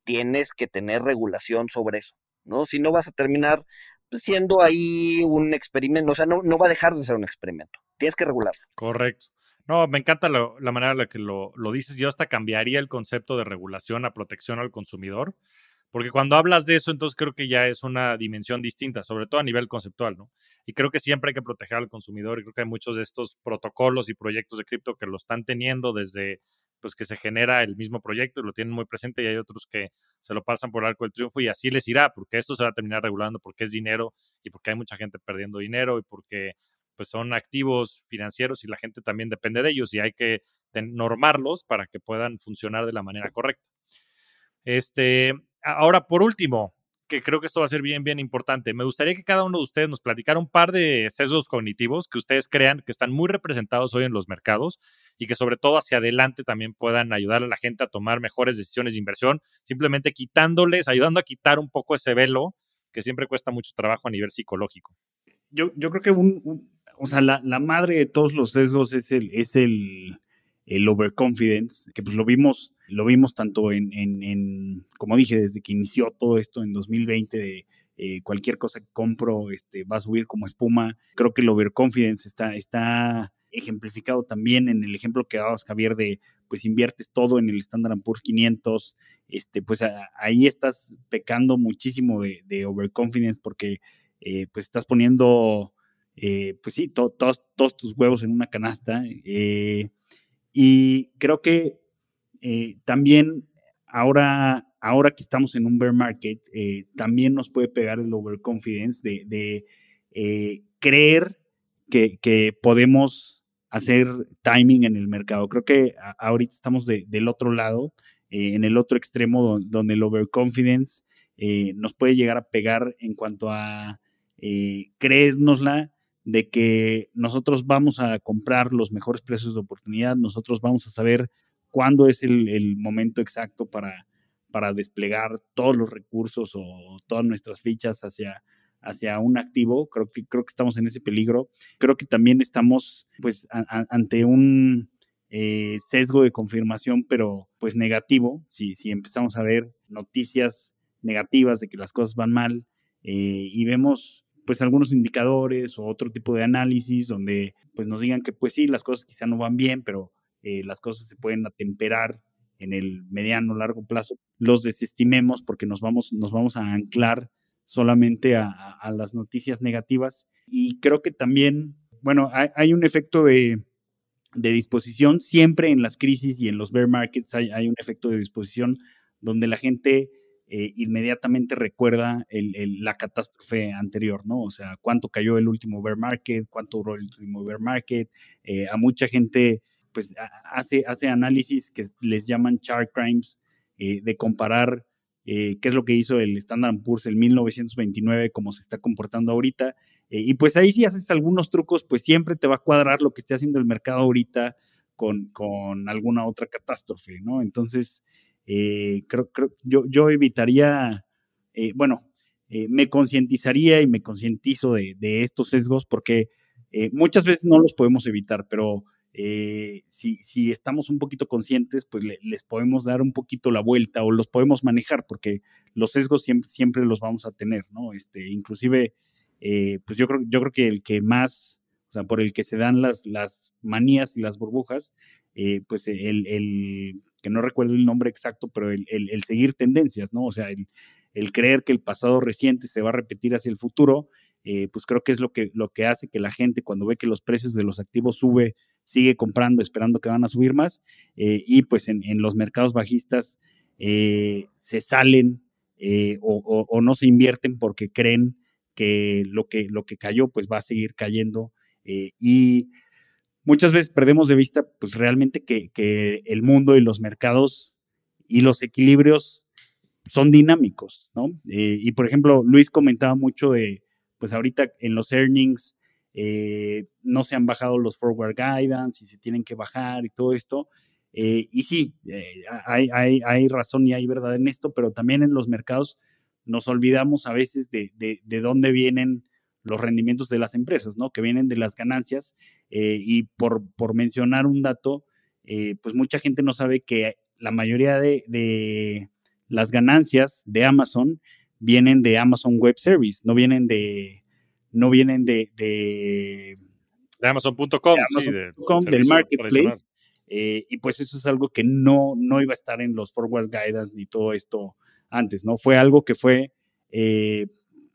tienes que tener regulación sobre eso, ¿no? Si no vas a terminar siendo ahí un experimento, o sea, no, no va a dejar de ser un experimento, tienes que regularlo. Correcto. No, me encanta la manera en la que lo, lo dices. Yo hasta cambiaría el concepto de regulación a protección al consumidor porque cuando hablas de eso, entonces creo que ya es una dimensión distinta, sobre todo a nivel conceptual, ¿no? Y creo que siempre hay que proteger al consumidor y creo que hay muchos de estos protocolos y proyectos de cripto que lo están teniendo desde pues que se genera el mismo proyecto y lo tienen muy presente y hay otros que se lo pasan por el arco del triunfo y así les irá, porque esto se va a terminar regulando porque es dinero y porque hay mucha gente perdiendo dinero y porque pues son activos financieros y la gente también depende de ellos y hay que normarlos para que puedan funcionar de la manera correcta. Este, ahora, por último, que creo que esto va a ser bien, bien importante, me gustaría que cada uno de ustedes nos platicara un par de sesgos cognitivos que ustedes crean que están muy representados hoy en los mercados y que sobre todo hacia adelante también puedan ayudar a la gente a tomar mejores decisiones de inversión, simplemente quitándoles, ayudando a quitar un poco ese velo que siempre cuesta mucho trabajo a nivel psicológico. Yo, yo creo que un, o sea, la, la, madre de todos los sesgos es el, es el, el overconfidence, que pues lo vimos lo vimos tanto en, en, como dije, desde que inició todo esto en 2020 de eh, cualquier cosa que compro este, va a subir como espuma. Creo que el overconfidence está, está ejemplificado también en el ejemplo que dabas, Javier, de pues inviertes todo en el Standard Poor's 500, este, pues ahí estás pecando muchísimo de, overconfidence porque eh, pues estás poniendo, eh, pues sí, todos, tus huevos en una canasta. Y creo que también ahora, ahora que estamos en un bear market, también nos puede pegar el overconfidence de, de creer que, podemos hacer timing en el mercado. Creo que ahorita estamos del otro lado, eh, en el otro extremo donde, el overconfidence eh, nos puede llegar a pegar en cuanto a eh, creérnosla de que nosotros vamos a comprar los mejores precios de oportunidad, nosotros vamos a saber cuándo es el, momento exacto para, para desplegar todos los recursos o todas nuestras fichas hacia, hacia un activo, creo que, creo que estamos en ese peligro. Creo que también estamos pues ante un eh, sesgo de confirmación, pero pues negativo, si, si empezamos a ver noticias negativas de que las cosas van mal eh, y vemos pues algunos indicadores o otro tipo de análisis donde pues nos digan que pues sí, las cosas quizá no van bien, pero eh, las cosas se pueden atemperar en el mediano largo plazo, los desestimemos porque nos vamos, nos vamos a anclar solamente a, las noticias negativas. Y creo que también, bueno, hay, un efecto de, disposición. Siempre en las crisis y en los bear markets hay, un efecto de disposición donde la gente eh, inmediatamente recuerda la catástrofe anterior, ¿no? O sea, cuánto cayó el último bear market, cuánto duró el último bear market. Eh, a mucha gente, pues, hace, hace análisis que les llaman chart crimes, eh, de comparar eh, qué es lo que hizo el Standard Poor's en 1929, cómo se está comportando ahorita. Eh, y pues ahí si haces algunos trucos, pues siempre te va a cuadrar lo que esté haciendo el mercado ahorita con, con alguna otra catástrofe, ¿no? Entonces, creo, creo, yo, yo evitaría, bueno, me concientizaría y me concientizo de, de, estos sesgos porque muchas veces no los podemos evitar, pero eh, si, estamos un poquito conscientes, pues les podemos dar un poquito la vuelta o los podemos manejar, porque los sesgos siempre, los vamos a tener, ¿no? Este, inclusive, eh, pues yo creo, yo creo que el que más, o sea, por el que se dan las, manías y las burbujas, eh, pues el, que no recuerdo el nombre exacto, pero el, seguir tendencias, ¿no? O sea, el, el creer que el pasado reciente se va a repetir hacia el futuro pues creo que es lo que, lo que hace que la gente cuando ve que los precios de los activos sube, sigue comprando esperando que van a subir más eh, y pues en, los mercados bajistas eh, se salen o, no se invierten porque creen que lo que, lo que cayó pues va a seguir cayendo y muchas veces perdemos de vista pues realmente que, que el mundo y los mercados y los equilibrios son dinámicos, ¿no? y por ejemplo, Luis comentaba mucho de, pues ahorita en los earnings eh, no se han bajado los forward guidance y se tienen que bajar y todo esto. Eh, y sí, eh, hay, hay, razón y hay verdad en esto, pero también en los mercados nos olvidamos a veces de, de, dónde vienen los rendimientos de las empresas, ¿no? Que vienen de las ganancias. y por, por, mencionar un dato, pues mucha gente no sabe que la mayoría de, de las ganancias de Amazon vienen de Amazon Web Service, no vienen de, no vienen de, de, Amazon.com, del marketplace. Eh, y pues eso es algo que no, no iba a estar en los forward guidance ni todo esto antes, ¿no? Fue algo que fue, eh,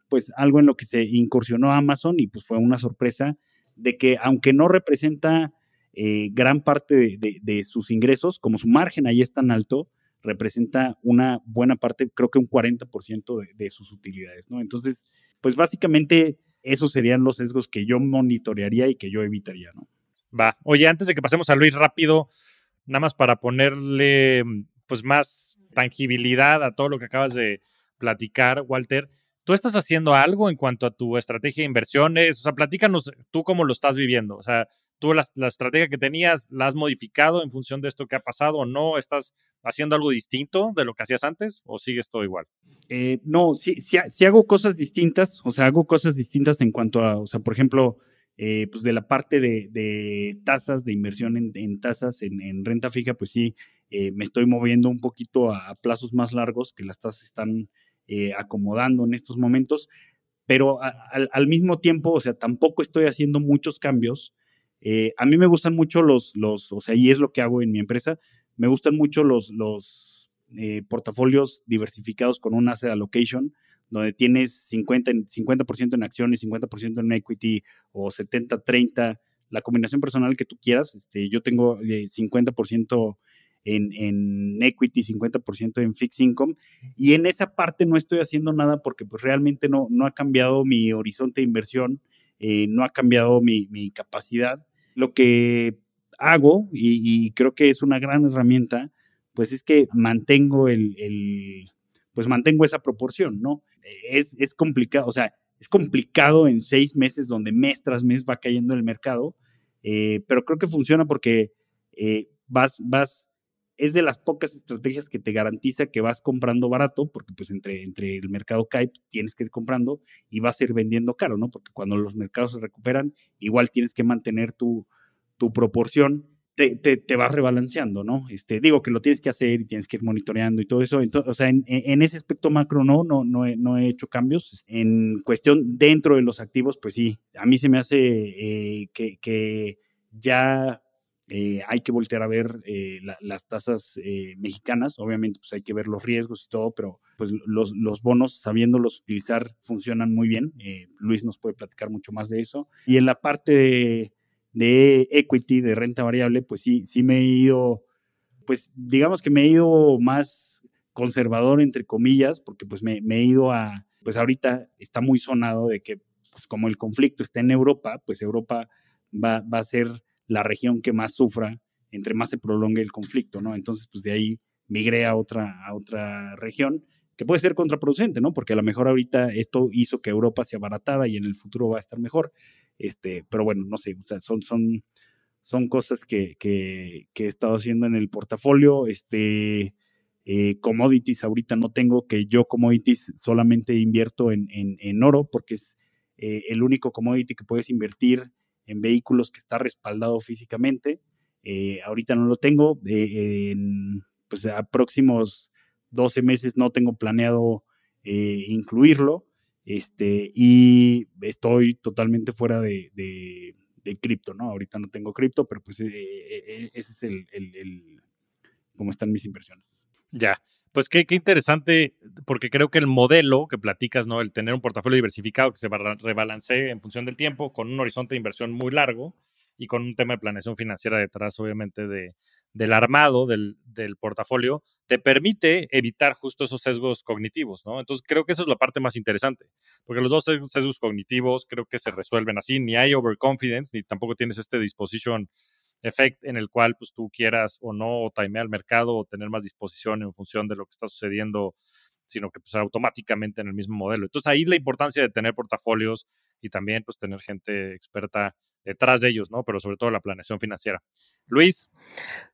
pues algo en lo que se incursionó Amazon y pues fue una sorpresa de que aunque no representa eh, gran parte de, de, sus ingresos, como su margen ahí es tan alto, representa una buena parte, creo que un 40% de, de sus utilidades, ¿no? Entonces, pues básicamente esos serían los sesgos que yo monitorearía y que yo evitaría, ¿no? Va. Oye, antes de que pasemos a Luis rápido, nada más para ponerle pues más tangibilidad a todo lo que acabas de platicar, Walter. ¿Tú estás haciendo algo en cuanto a tu estrategia de inversiones? O sea, platícanos tú cómo lo estás viviendo. O sea, ¿tú la, la estrategia que tenías la has modificado en función de esto que ha pasado o no? ¿Estás haciendo algo distinto de lo que hacías antes o sigues todo igual? Eh, no, sí, sí, hago cosas distintas, o sea, hago cosas distintas en cuanto a, o sea, por ejemplo, eh, pues de la parte de, tasas, de inversión en, tasas, en, renta fija, pues sí, eh, me estoy moviendo un poquito a, plazos más largos, que las tasas están acomodando en estos momentos, pero al mismo tiempo, o sea, tampoco estoy haciendo muchos cambios Eh, a mí me gustan mucho los, los, o sea, y es lo que hago en mi empresa, me gustan mucho los, eh, portafolios diversificados con un asset allocation, donde tienes 50, 50% en acciones, 50% en equity o 70-30, la combinación personal que tú quieras. Este, yo tengo 50% en, en, equity, 50% en fixed income. Y en esa parte no estoy haciendo nada porque pues realmente no, no ha cambiado mi horizonte de inversión, eh, no ha cambiado mi, mi, capacidad. Lo que hago, y, creo que es una gran herramienta, pues es que mantengo el, pues mantengo esa proporción, ¿no? Es, es, complicado, o sea, es complicado en seis meses donde mes tras mes va cayendo el mercado, eh, pero creo que funciona porque eh, vas, vas es de las pocas estrategias que te garantiza que vas comprando barato, porque pues entre, entre el mercado cae, tienes que ir comprando y vas a ir vendiendo caro, ¿no? Porque cuando los mercados se recuperan, igual tienes que mantener tu, tu proporción, te, te, vas rebalanceando, ¿no? Este, digo que lo tienes que hacer y tienes que ir monitoreando y todo eso. Entonces, o sea, en, en, ese aspecto macro no, no, no he, no he, hecho cambios. En cuestión dentro de los activos, pues sí, a mí se me hace eh, que, que ya eh, hay que voltear a ver eh, las tasas eh, mexicanas, obviamente pues hay que ver los riesgos y todo, pero pues los, los bonos, sabiéndolos utilizar, funcionan muy bien. Luis nos puede platicar mucho más de eso. Y en la parte de, equity, de renta variable, pues sí, sí me he ido, pues digamos que me he ido más conservador, entre comillas, porque pues me, me he ido a, pues ahorita está muy sonado de que pues como el conflicto está en Europa, pues Europa va, va a ser la región que más sufra entre más se prolongue el conflicto, ¿no? Entonces, pues de ahí migré a otra, a otra región que puede ser contraproducente, ¿no? Porque a lo mejor ahorita esto hizo que Europa se abaratara y en el futuro va a estar mejor. Este, pero bueno, no sé, o sea, son, son, son cosas que, que, he estado haciendo en el portafolio. Este, eh, commodities ahorita no tengo, que yo commodities solamente invierto en, en, oro, porque es eh, el único commodity que puedes invertir en vehículos que está respaldado físicamente. Eh, ahorita no lo tengo. en, pues a próximos 12 meses no tengo planeado eh, incluirlo. Este, y estoy totalmente fuera de, de, cripto, ¿no? Ahorita no tengo cripto, pero pues eh, ese es el, el, cómo están mis inversiones. Ya, pues qué, interesante, porque creo que el modelo que platicas, ¿no? El tener un portafolio diversificado que se rebalancee en función del tiempo, con un horizonte de inversión muy largo y con un tema de planeación financiera detrás, obviamente, de, del armado del, del, portafolio, te permite evitar justo esos sesgos cognitivos, ¿no? Entonces creo que eso es la parte más interesante, porque los dos sesgos cognitivos creo que se resuelven así, ni hay overconfidence, ni tampoco tienes este disposition effect en el cual pues tú quieras o no o timear el mercado o tener más disposición en función de lo que está sucediendo, sino que pues automáticamente en el mismo modelo. Entonces ahí la importancia de tener portafolios y también pues tener gente experta detrás de ellos, ¿no? Pero sobre todo la planeación financiera. Luis.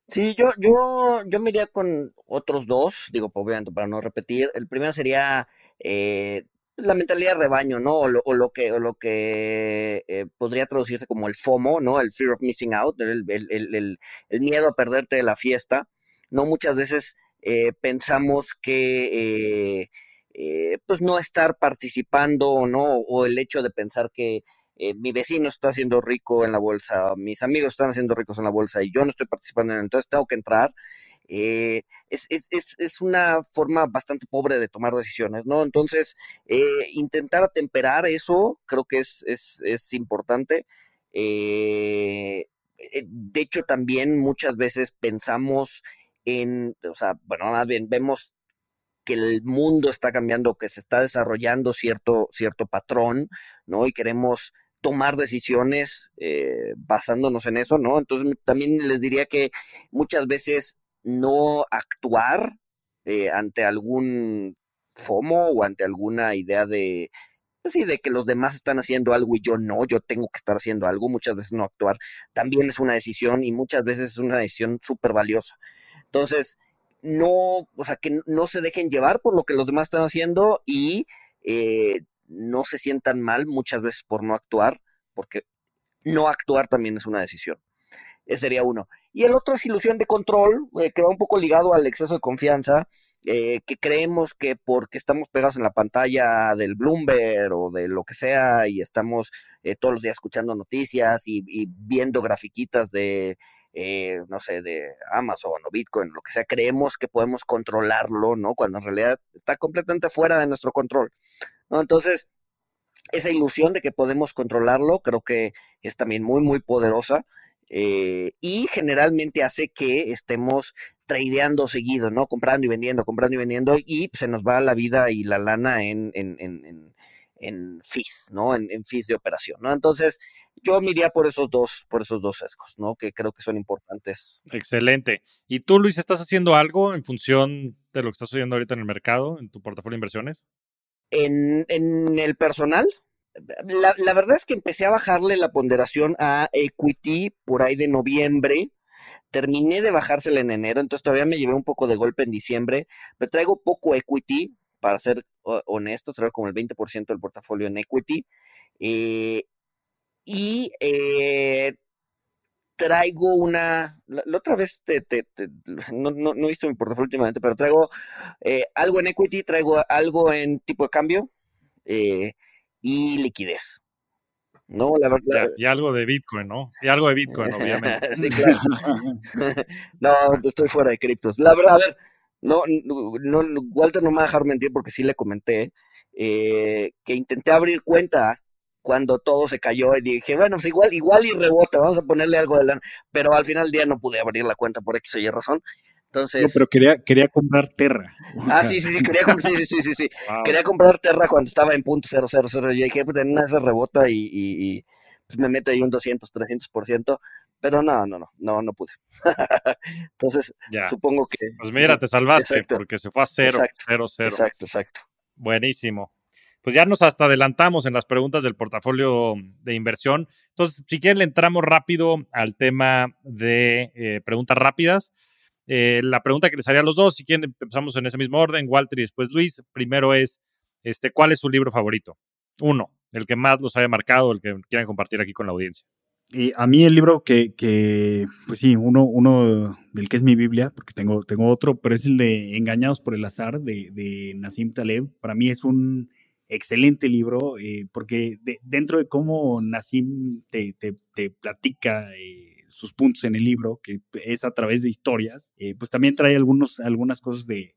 Sí, yo, yo, yo me iría con otros dos, digo, obviamente para no repetir. El primero sería eh, la mentalidad de rebaño, ¿no? O lo, que, lo que eh, podría traducirse como el FOMO, ¿no? El fear of missing out, el, miedo a perderte de la fiesta. No muchas veces eh, pensamos que eh, pues no estar participando, ¿no? O el hecho de pensar que mi vecino está haciendo rico en la bolsa, mis amigos están haciendo ricos en la bolsa y yo no estoy participando en entonces tengo que entrar. Eh, es, es, es, es, una forma bastante pobre de tomar decisiones, ¿no? Entonces, eh, intentar atemperar eso creo que es, es importante. Eh, de hecho, también muchas veces pensamos en, o sea, bueno, más bien vemos que el mundo está cambiando, que se está desarrollando cierto, cierto patrón, ¿no? Y queremos tomar decisiones basándonos en eso, ¿no? Entonces también les diría que muchas veces no actuar eh, ante algún FOMO o ante alguna idea de, pues sí, de que los demás están haciendo algo y yo no, yo tengo que estar haciendo algo, muchas veces no actuar, también es una decisión y muchas veces es una decisión súper valiosa. Entonces, no, o sea, que no se dejen llevar por lo que los demás están haciendo y eh, no se sientan mal muchas veces por no actuar, porque no actuar también es una decisión. Ese sería uno. Y el otro es ilusión de control, eh, que va un poco ligado al exceso de confianza, eh, que creemos que porque estamos pegados en la pantalla del Bloomberg o de lo que sea y estamos eh, todos los días escuchando noticias y, viendo grafiquitas de, no sé, de Amazon o Bitcoin, lo que sea, creemos que podemos controlarlo, ¿no? Cuando en realidad está completamente fuera de nuestro control, ¿no? Entonces, esa ilusión de que podemos controlarlo creo que es también muy, muy poderosa. Eh, y generalmente hace que estemos tradeando seguido, ¿no? Comprando y vendiendo, comprando y vendiendo, y se nos va la vida y la lana en, en, en, en fees, ¿no? En, en, fees de operación, ¿no? Entonces, yo me iría por esos dos, por esos dos sesgos, ¿no? Que creo que son importantes. Excelente. ¿Y tú, Luis, estás haciendo algo en función de lo que estás oyendo ahorita en el mercado, en tu portafolio de inversiones? En, en el personal, la, la, verdad es que empecé a bajarle la ponderación a equity por ahí de noviembre. Terminé de bajársela en enero, entonces todavía me llevé un poco de golpe en diciembre, pero traigo poco equity, para ser honesto, traigo como el 20% del portafolio en equity. Eh, y eh, traigo una, la, otra vez te, te, no, no, no, he visto mi portafolio últimamente, pero traigo eh, algo en equity, traigo algo en tipo de cambio. Eh, y liquidez. No, la verdad. y algo de Bitcoin, ¿no? Y algo de Bitcoin, obviamente. sí, claro. no, estoy fuera de criptos. La verdad, a ver, no, no, Walter no me va a dejar mentir porque sí le comenté eh, que intenté abrir cuenta cuando todo se cayó y dije, bueno, pues igual, igual y rebota, vamos a ponerle algo de lana. Pero al final del día no pude abrir la cuenta por X o Y razón. Entonces. No, pero quería, quería comprar Terra. Ah, sí, sí, sí, quería, sí, sí, sí, sí. quería comprar Terra cuando estaba en punto 000. Yo dije, pues en esa rebota y, y, pues me meto ahí un 200, 300%. Pero no, no, no, no, no pude. Entonces, supongo que. Pues mira, te salvaste porque se fue a cero, exacto, cero, cero. Exacto, exacto. Buenísimo. Pues ya nos hasta adelantamos en las preguntas del portafolio de inversión. Entonces, si quieren, le entramos rápido al tema de eh, preguntas rápidas. Eh, la pregunta que les haría a los dos, si quieren, empezamos en ese mismo orden, Walter y después Luis. Primero es, este, ¿cuál es su libro favorito? Uno, el que más los haya marcado, el que quieran compartir aquí con la audiencia. Y a mí el libro que, que, pues sí, uno, uno del que es mi Biblia, porque tengo, tengo otro, pero es el de Engañados por el Azar de, de Nassim Taleb. Para mí es un excelente libro, eh, porque dentro de cómo Nassim te platica eh, sus puntos en el libro, que es a través de historias, eh, pues también trae algunos, algunas cosas de,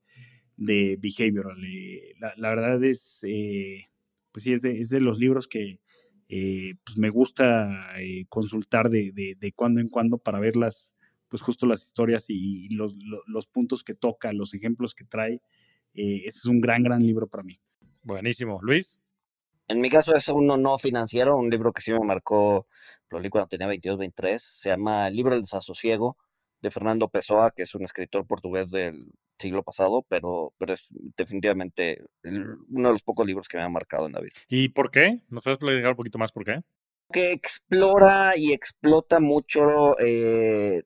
de behavioral. Eh, la, verdad es, eh, pues sí, es de, es de, los libros que pues me gusta consultar de, de, cuando en cuando para ver las, pues justo las historias y los, los, puntos que toca, los ejemplos que trae. este es un gran, gran libro para mí. Buenísimo. Luis. En mi caso es uno no financiero, un libro que sí me marcó, lo leí cuando tenía 22, 23, se llama El libro del desasosiego de Fernando Pessoa, que es un escritor portugués del siglo pasado, pero, pero es definitivamente uno de los pocos libros que me ha marcado en la vida. ¿Y por qué? ¿Nos puedes explicar un poquito más por qué? Que explora y explota mucho, eh,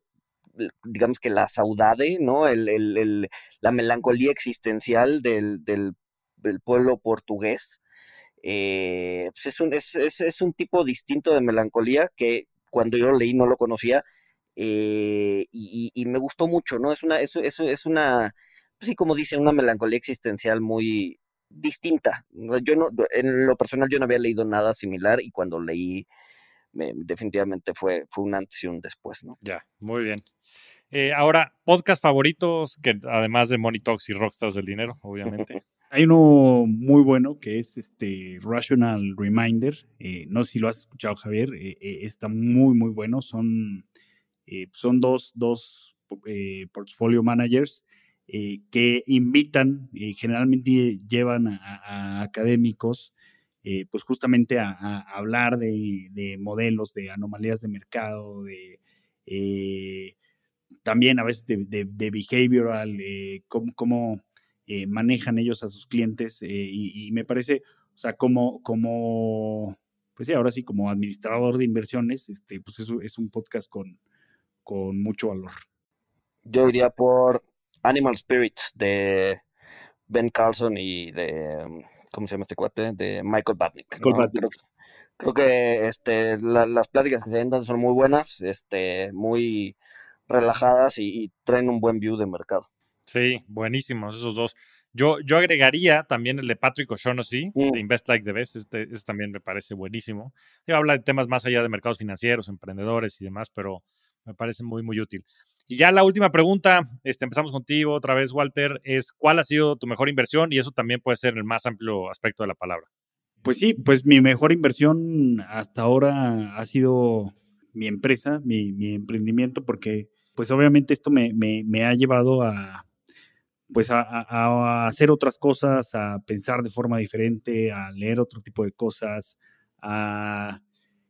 digamos que la saudade, ¿no? El, el, la melancolía existencial del, del, del pueblo portugués eh, pues es, un, es, es, un tipo distinto de melancolía que cuando yo lo leí no lo conocía eh, y, me gustó mucho, ¿no? Es una, es, es, es una, pues sí, como dice, una melancolía existencial muy distinta. Yo no, en lo personal yo no había leído nada similar y cuando leí definitivamente fue, fue un antes y un después, ¿no? Ya, muy bien. Eh, ahora, podcast favoritos, que además de Money Talks y Rockstars del Dinero, obviamente. Hay uno muy bueno que es este Rational Reminder. Eh, no sé si lo has escuchado, Javier. Eh, eh, está muy, muy bueno. Son, son dos, dos portfolio managers que invitan, generalmente llevan a, académicos, pues justamente a, hablar de, modelos, de anomalías de mercado, de también a veces de, behavioral, cómo, cómo eh, manejan ellos a sus clientes eh, y, me parece, o sea, como, como, pues sí, ahora sí, como administrador de inversiones, este, pues es, es un podcast con, con mucho valor. Yo iría por Animal Spirits de Ben Carlson y de, ¿cómo se llama este cuate? De Michael Batnick. Creo que este, las pláticas que se dan son muy buenas, este, muy relajadas y, traen un buen view de mercado. Sí, buenísimos esos dos. Yo, yo agregaría también el de Patrick O'Shaughnessy, de mm. Invest Like the Best, este, este, también me parece buenísimo. habla de temas más allá de mercados financieros, emprendedores y demás, pero me parece muy, muy útil. Y ya la última pregunta, este, empezamos contigo otra vez, Walter, es ¿cuál ha sido tu mejor inversión? Y eso también puede ser el más amplio aspecto de la palabra. Pues sí, pues mi mejor inversión hasta ahora ha sido mi empresa, mi, mi emprendimiento, porque pues obviamente esto me, me, ha llevado a, pues a, hacer otras cosas, a pensar de forma diferente, a leer otro tipo de cosas, a,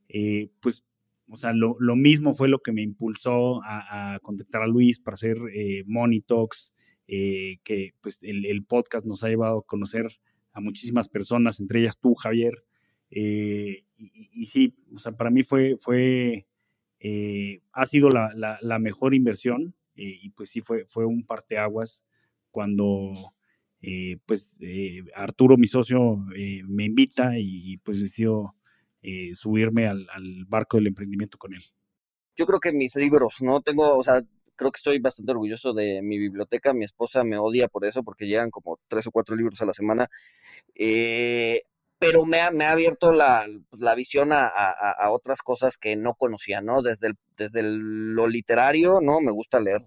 eh, pues, o sea, lo, mismo fue lo que me impulsó a, contactar a Luis para hacer eh, Money Talks, eh, que pues el, podcast nos ha llevado a conocer a muchísimas personas, entre ellas tú, Javier. Eh, y, sí, o sea, para mí fue, fue ha sido la, la, mejor inversión y pues sí fue, fue un parteaguas cuando pues Arturo, mi socio, me invita y, pues decido subirme al, barco del emprendimiento con él. Yo creo que mis libros, ¿no? Tengo, o sea, creo que estoy bastante orgulloso de mi biblioteca. Mi esposa me odia por eso, porque llegan como tres o cuatro libros a la semana. Eh, pero me ha, me ha abierto la, pues, la visión a, a, otras cosas que no conocía, ¿no? Desde, el, desde lo literario, ¿no? Me gusta leer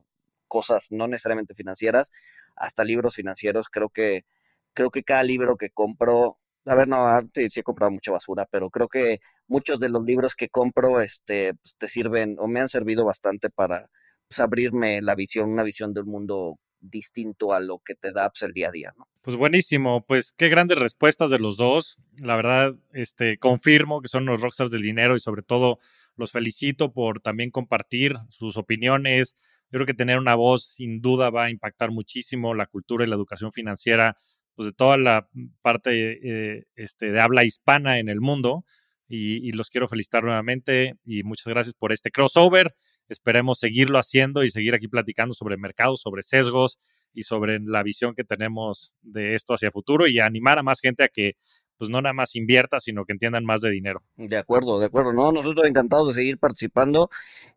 cosas no necesariamente financieras, hasta libros financieros. Creo que, creo que cada libro que compro, a ver, no, sí, sí he comprado mucha basura, pero creo que muchos de los libros que compro este, pues, te sirven o me han servido bastante para, pues, abrirme la visión, una visión del mundo distinto a lo que te da pues, el día a día. Pues buenísimo, pues qué grandes respuestas de los dos. La verdad, este, confirmo que son los rockstars del dinero y sobre todo los felicito por también compartir sus opiniones. Yo creo que tener una voz sin duda va a impactar muchísimo la cultura y la educación financiera pues de toda la parte eh, este, de habla hispana en el mundo. y, los quiero felicitar nuevamente y muchas gracias por este crossover. Esperemos seguirlo haciendo y seguir aquí platicando sobre mercados, sobre sesgos y sobre la visión que tenemos de esto hacia futuro y animar a más gente a que pues no nada más invierta, sino que entiendan más de dinero. De acuerdo, de acuerdo. No, nosotros encantados de seguir participando.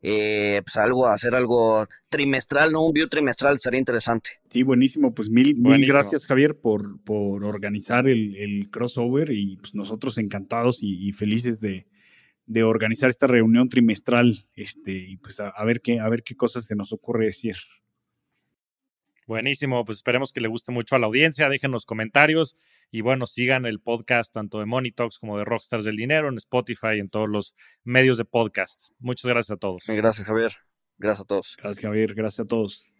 Eh, pues algo, hacer algo trimestral, ¿no? Un view trimestral estaría interesante. Sí, buenísimo. Pues mil, mil gracias, Javier, por, por organizar el, crossover y pues nosotros encantados y felices de, de organizar esta reunión trimestral este, y pues a, ver qué, a ver qué cosas se nos ocurre decir. Buenísimo, pues esperemos que le guste mucho a la audiencia, dejen los comentarios y bueno, sigan el podcast tanto de Money Talks como de Rockstars del Dinero en Spotify y en todos los medios de podcast. Muchas gracias a todos. Gracias Javier, gracias a todos. Gracias Javier, gracias a todos.